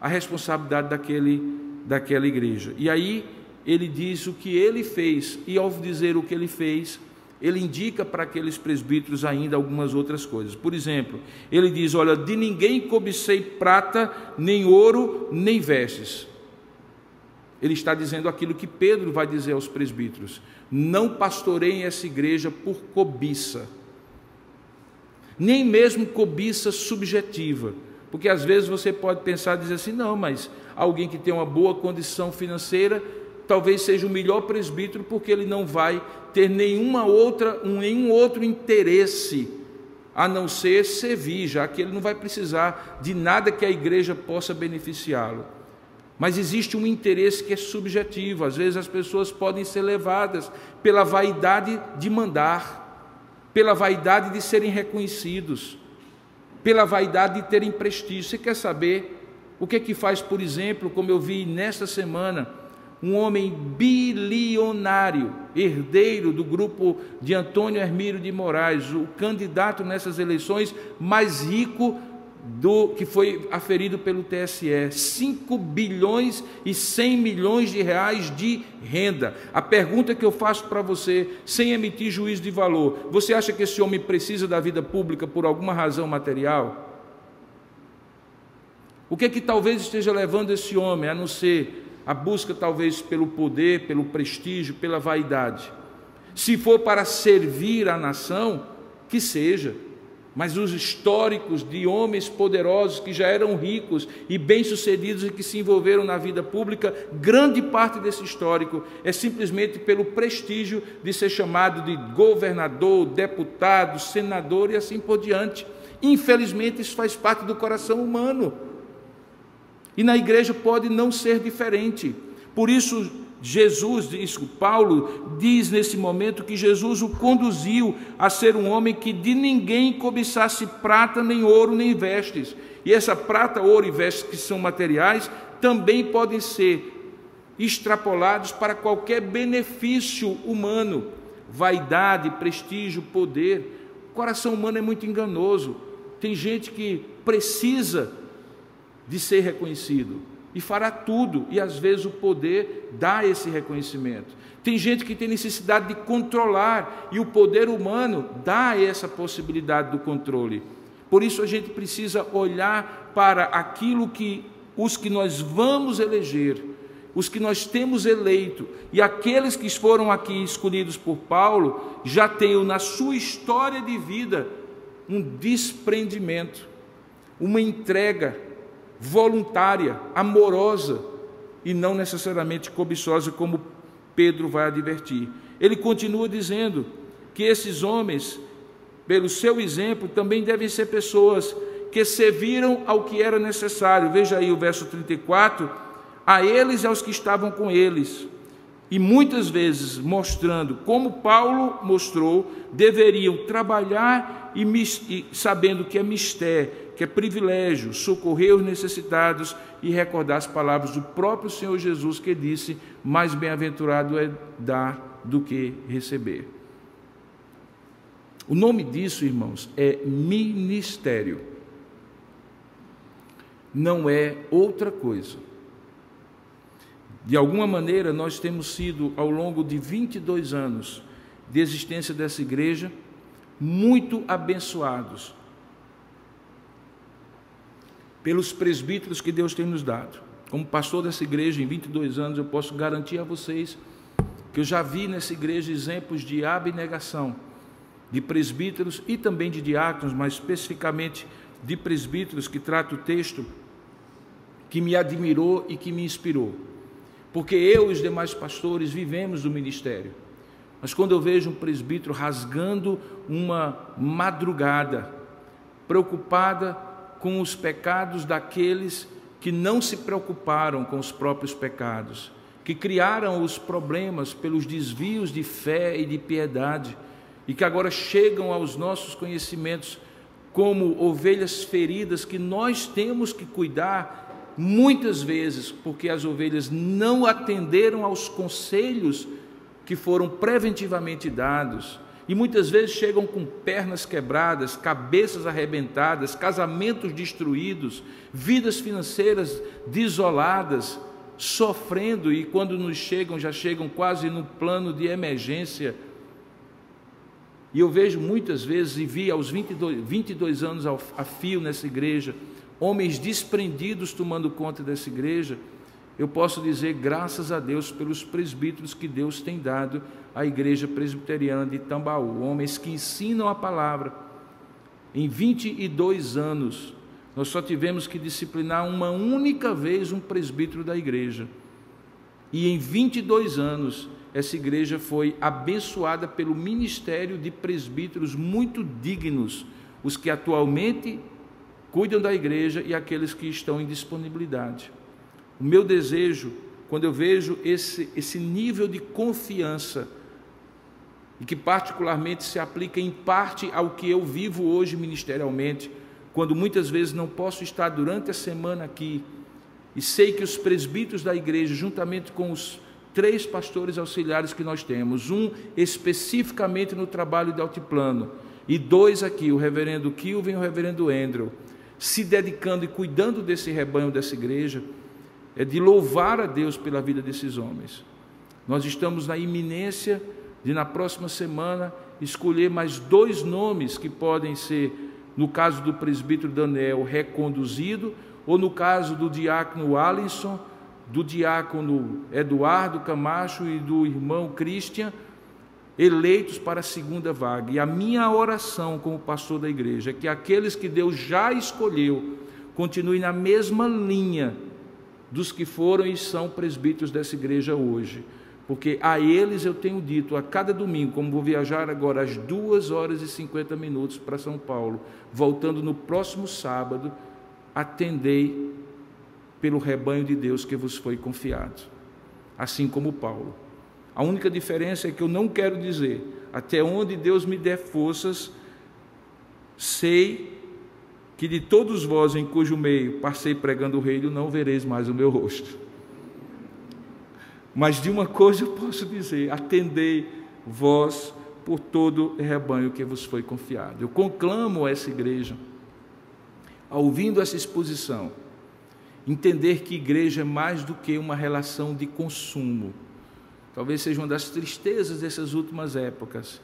a responsabilidade daquele, daquela igreja. E aí ele diz o que ele fez, e ao dizer o que ele fez, ele indica para aqueles presbíteros ainda algumas outras coisas. Por exemplo, ele diz: Olha, de ninguém cobicei prata, nem ouro, nem vestes. Ele está dizendo aquilo que Pedro vai dizer aos presbíteros: Não pastoreiem essa igreja por cobiça, nem mesmo cobiça subjetiva. Porque às vezes você pode pensar e dizer assim: não, mas alguém que tem uma boa condição financeira talvez seja o melhor presbítero porque ele não vai ter nenhuma outra, nenhum outro interesse a não ser servir, já que ele não vai precisar de nada que a igreja possa beneficiá-lo. Mas existe um interesse que é subjetivo, às vezes as pessoas podem ser levadas pela vaidade de mandar, pela vaidade de serem reconhecidos, pela vaidade de terem prestígio. Você quer saber o que é que faz, por exemplo, como eu vi nesta semana, um homem bilionário, herdeiro do grupo de Antônio Hermílio de Moraes, o candidato nessas eleições mais rico do que foi aferido pelo TSE, 5 bilhões e 100 milhões de reais de renda. A pergunta que eu faço para você, sem emitir juízo de valor, você acha que esse homem precisa da vida pública por alguma razão material? O que é que talvez esteja levando esse homem a não ser a busca talvez pelo poder, pelo prestígio, pela vaidade. Se for para servir a nação, que seja. Mas os históricos de homens poderosos que já eram ricos e bem-sucedidos e que se envolveram na vida pública, grande parte desse histórico é simplesmente pelo prestígio de ser chamado de governador, deputado, senador e assim por diante. Infelizmente, isso faz parte do coração humano. E na igreja pode não ser diferente. Por isso, Jesus, isso, Paulo diz nesse momento que Jesus o conduziu a ser um homem que de ninguém cobiçasse prata, nem ouro, nem vestes. E essa prata, ouro e vestes que são materiais também podem ser extrapolados para qualquer benefício humano, vaidade, prestígio, poder. O coração humano é muito enganoso. Tem gente que precisa de ser reconhecido e fará tudo, e às vezes o poder dá esse reconhecimento. Tem gente que tem necessidade de controlar, e o poder humano dá essa possibilidade do controle. Por isso a gente precisa olhar para aquilo que os que nós vamos eleger, os que nós temos eleito, e aqueles que foram aqui escolhidos por Paulo, já tenham na sua história de vida um desprendimento, uma entrega voluntária, amorosa e não necessariamente cobiçosa, como Pedro vai advertir. Ele continua dizendo que esses homens, pelo seu exemplo, também devem ser pessoas que serviram ao que era necessário. Veja aí o verso 34: a eles e aos que estavam com eles. E muitas vezes mostrando, como Paulo mostrou, deveriam trabalhar e, e sabendo que é mistério, que é privilégio socorrer os necessitados e recordar as palavras do próprio Senhor Jesus que disse: Mais bem-aventurado é dar do que receber. O nome disso, irmãos, é ministério. Não é outra coisa. De alguma maneira, nós temos sido, ao longo de 22 anos de existência dessa igreja, muito abençoados pelos presbíteros que Deus tem nos dado. Como pastor dessa igreja em 22 anos, eu posso garantir a vocês que eu já vi nessa igreja exemplos de abnegação de presbíteros e também de diáconos, mas especificamente de presbíteros que trata o texto que me admirou e que me inspirou. Porque eu e os demais pastores vivemos do ministério. Mas quando eu vejo um presbítero rasgando uma madrugada, preocupada com os pecados daqueles que não se preocuparam com os próprios pecados, que criaram os problemas pelos desvios de fé e de piedade, e que agora chegam aos nossos conhecimentos como ovelhas feridas que nós temos que cuidar muitas vezes, porque as ovelhas não atenderam aos conselhos que foram preventivamente dados e muitas vezes chegam com pernas quebradas, cabeças arrebentadas, casamentos destruídos, vidas financeiras desoladas, sofrendo e quando nos chegam, já chegam quase no plano de emergência. E eu vejo muitas vezes, e vi aos 22, 22 anos a fio nessa igreja, homens desprendidos tomando conta dessa igreja, eu posso dizer graças a Deus pelos presbíteros que Deus tem dado à Igreja Presbiteriana de Tambaú, homens que ensinam a palavra. Em 22 anos, nós só tivemos que disciplinar uma única vez um presbítero da igreja. E em 22 anos, essa igreja foi abençoada pelo ministério de presbíteros muito dignos, os que atualmente cuidam da igreja e aqueles que estão em disponibilidade. O meu desejo, quando eu vejo esse, esse nível de confiança, e que particularmente se aplica em parte ao que eu vivo hoje ministerialmente, quando muitas vezes não posso estar durante a semana aqui, e sei que os presbíteros da igreja, juntamente com os três pastores auxiliares que nós temos, um especificamente no trabalho de altiplano, e dois aqui, o reverendo Kilvin e o reverendo Andrew, se dedicando e cuidando desse rebanho dessa igreja, é de louvar a Deus pela vida desses homens. Nós estamos na iminência de, na próxima semana, escolher mais dois nomes que podem ser, no caso do presbítero Daniel, reconduzido, ou no caso do diácono Alisson, do diácono Eduardo Camacho e do irmão Christian, eleitos para a segunda vaga. E a minha oração como pastor da igreja é que aqueles que Deus já escolheu continuem na mesma linha dos que foram e são presbíteros dessa igreja hoje. Porque a eles eu tenho dito a cada domingo, como vou viajar agora às 2 horas e 50 minutos para São Paulo, voltando no próximo sábado, atendei pelo rebanho de Deus que vos foi confiado, assim como Paulo. A única diferença é que eu não quero dizer, até onde Deus me der forças, sei que de todos vós em cujo meio passei pregando o reino, não vereis mais o meu rosto. Mas de uma coisa eu posso dizer: atendei vós por todo o rebanho que vos foi confiado. Eu conclamo essa igreja, ouvindo essa exposição, entender que igreja é mais do que uma relação de consumo. Talvez seja uma das tristezas dessas últimas épocas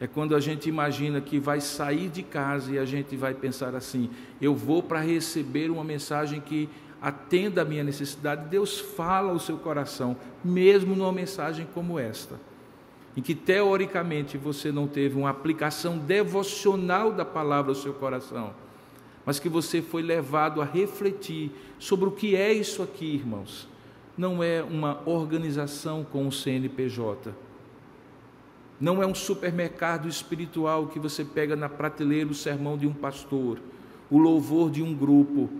é quando a gente imagina que vai sair de casa e a gente vai pensar assim: eu vou para receber uma mensagem que atenda a minha necessidade. Deus fala ao seu coração, mesmo numa mensagem como esta, em que teoricamente você não teve uma aplicação devocional da palavra ao seu coração, mas que você foi levado a refletir sobre o que é isso aqui, irmãos. Não é uma organização com o CNPJ não é um supermercado espiritual que você pega na prateleira o sermão de um pastor, o louvor de um grupo,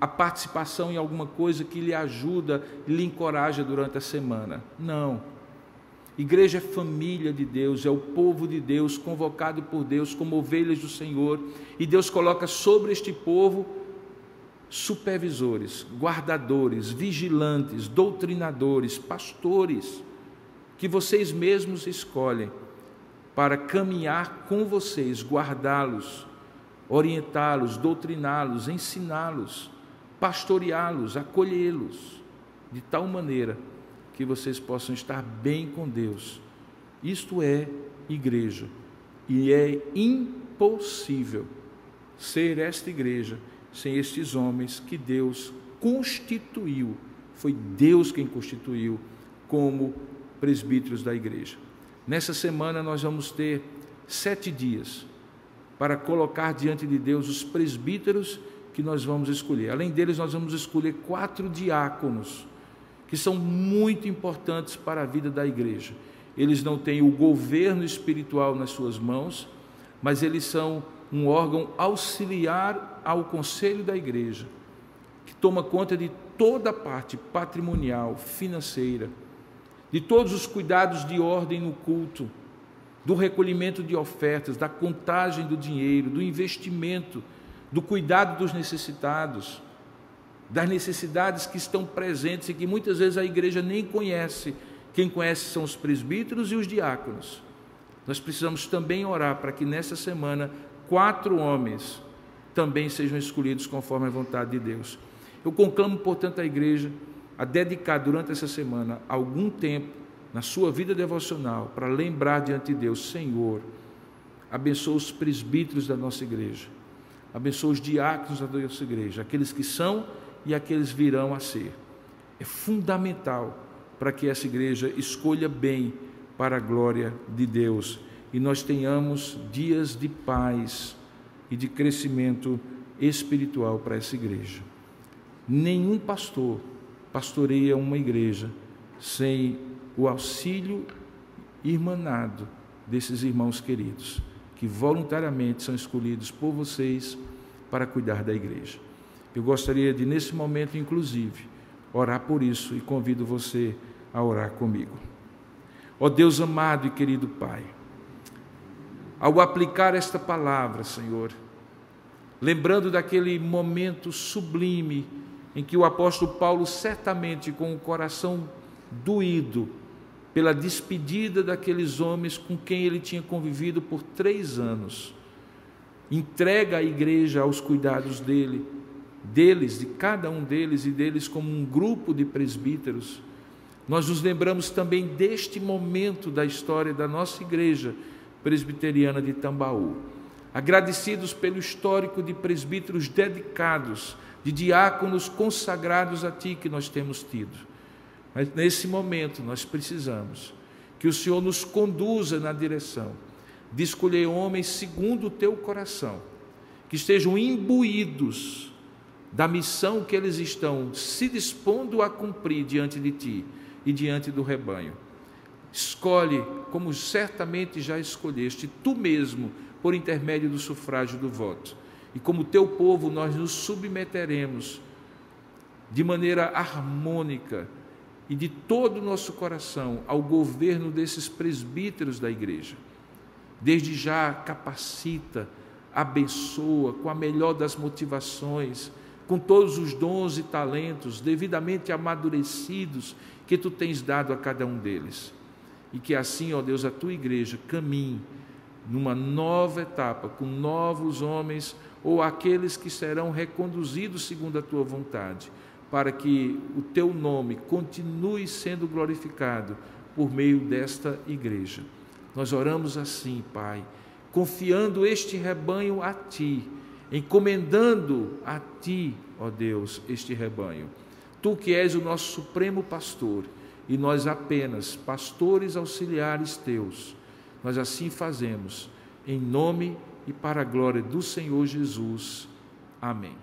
a participação em alguma coisa que lhe ajuda e lhe encoraja durante a semana. Não. Igreja é família de Deus, é o povo de Deus, convocado por Deus como ovelhas do Senhor, e Deus coloca sobre este povo supervisores, guardadores, vigilantes, doutrinadores, pastores que vocês mesmos escolhem para caminhar com vocês, guardá-los, orientá-los, doutriná-los, ensiná-los, pastoreá-los, acolhê-los, de tal maneira que vocês possam estar bem com Deus. Isto é igreja. E é impossível ser esta igreja sem estes homens que Deus constituiu. Foi Deus quem constituiu como presbíteros da igreja. Nessa semana nós vamos ter sete dias para colocar diante de Deus os presbíteros que nós vamos escolher. Além deles, nós vamos escolher quatro diáconos que são muito importantes para a vida da igreja. Eles não têm o governo espiritual nas suas mãos, mas eles são um órgão auxiliar ao conselho da igreja, que toma conta de toda a parte patrimonial, financeira, de todos os cuidados de ordem no culto, do recolhimento de ofertas, da contagem do dinheiro, do investimento, do cuidado dos necessitados, das necessidades que estão presentes e que muitas vezes a igreja nem conhece. Quem conhece são os presbíteros e os diáconos. Nós precisamos também orar para que nessa semana quatro homens também sejam escolhidos conforme a vontade de Deus. Eu conclamo, portanto, a igreja a dedicar durante essa semana algum tempo na sua vida devocional para lembrar diante de Deus, Senhor, abençoa os presbíteros da nossa igreja, abençoa os diáconos da nossa igreja, aqueles que são e aqueles virão a ser. É fundamental para que essa igreja escolha bem para a glória de Deus e nós tenhamos dias de paz e de crescimento espiritual para essa igreja. Nenhum pastor pastoreia uma igreja sem o auxílio irmanado desses irmãos queridos, que voluntariamente são escolhidos por vocês para cuidar da igreja. Eu gostaria de, nesse momento, inclusive, orar por isso e convido você a orar comigo. Ó Deus amado e querido Pai, ao aplicar esta palavra, Senhor, lembrando daquele momento sublime em que o apóstolo Paulo, certamente com o coração doído pela despedida daqueles homens com quem ele tinha convivido por três anos, entrega a igreja aos cuidados dele, deles, de cada um deles e deles como um grupo de presbíteros. Nós nos lembramos também deste momento da história da nossa igreja presbiteriana de Tambaú. Agradecidos pelo histórico de presbíteros dedicados, de diáconos consagrados a Ti que nós temos tido. Mas nesse momento nós precisamos que o Senhor nos conduza na direção de escolher homens segundo o Teu coração, que estejam imbuídos da missão que eles estão se dispondo a cumprir diante de Ti e diante do rebanho. Escolhe, como certamente já escolheste, tu mesmo, por intermédio do sufrágio do voto. E como teu povo, nós nos submeteremos de maneira harmônica e de todo o nosso coração ao governo desses presbíteros da igreja. Desde já capacita, abençoa com a melhor das motivações, com todos os dons e talentos devidamente amadurecidos que tu tens dado a cada um deles e que assim, ó Deus, a tua igreja caminhe numa nova etapa, com novos homens ou aqueles que serão reconduzidos segundo a tua vontade, para que o teu nome continue sendo glorificado por meio desta igreja. Nós oramos assim, Pai, confiando este rebanho a ti, encomendando a ti, ó Deus, este rebanho. Tu que és o nosso supremo pastor, e nós apenas pastores auxiliares teus. Nós assim fazemos, em nome e para a glória do Senhor Jesus. Amém.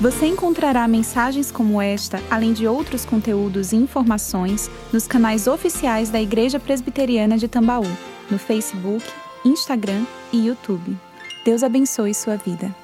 Você encontrará mensagens como esta, além de outros conteúdos e informações, nos canais oficiais da Igreja Presbiteriana de Tambaú, no Facebook, Instagram e YouTube. Deus abençoe sua vida.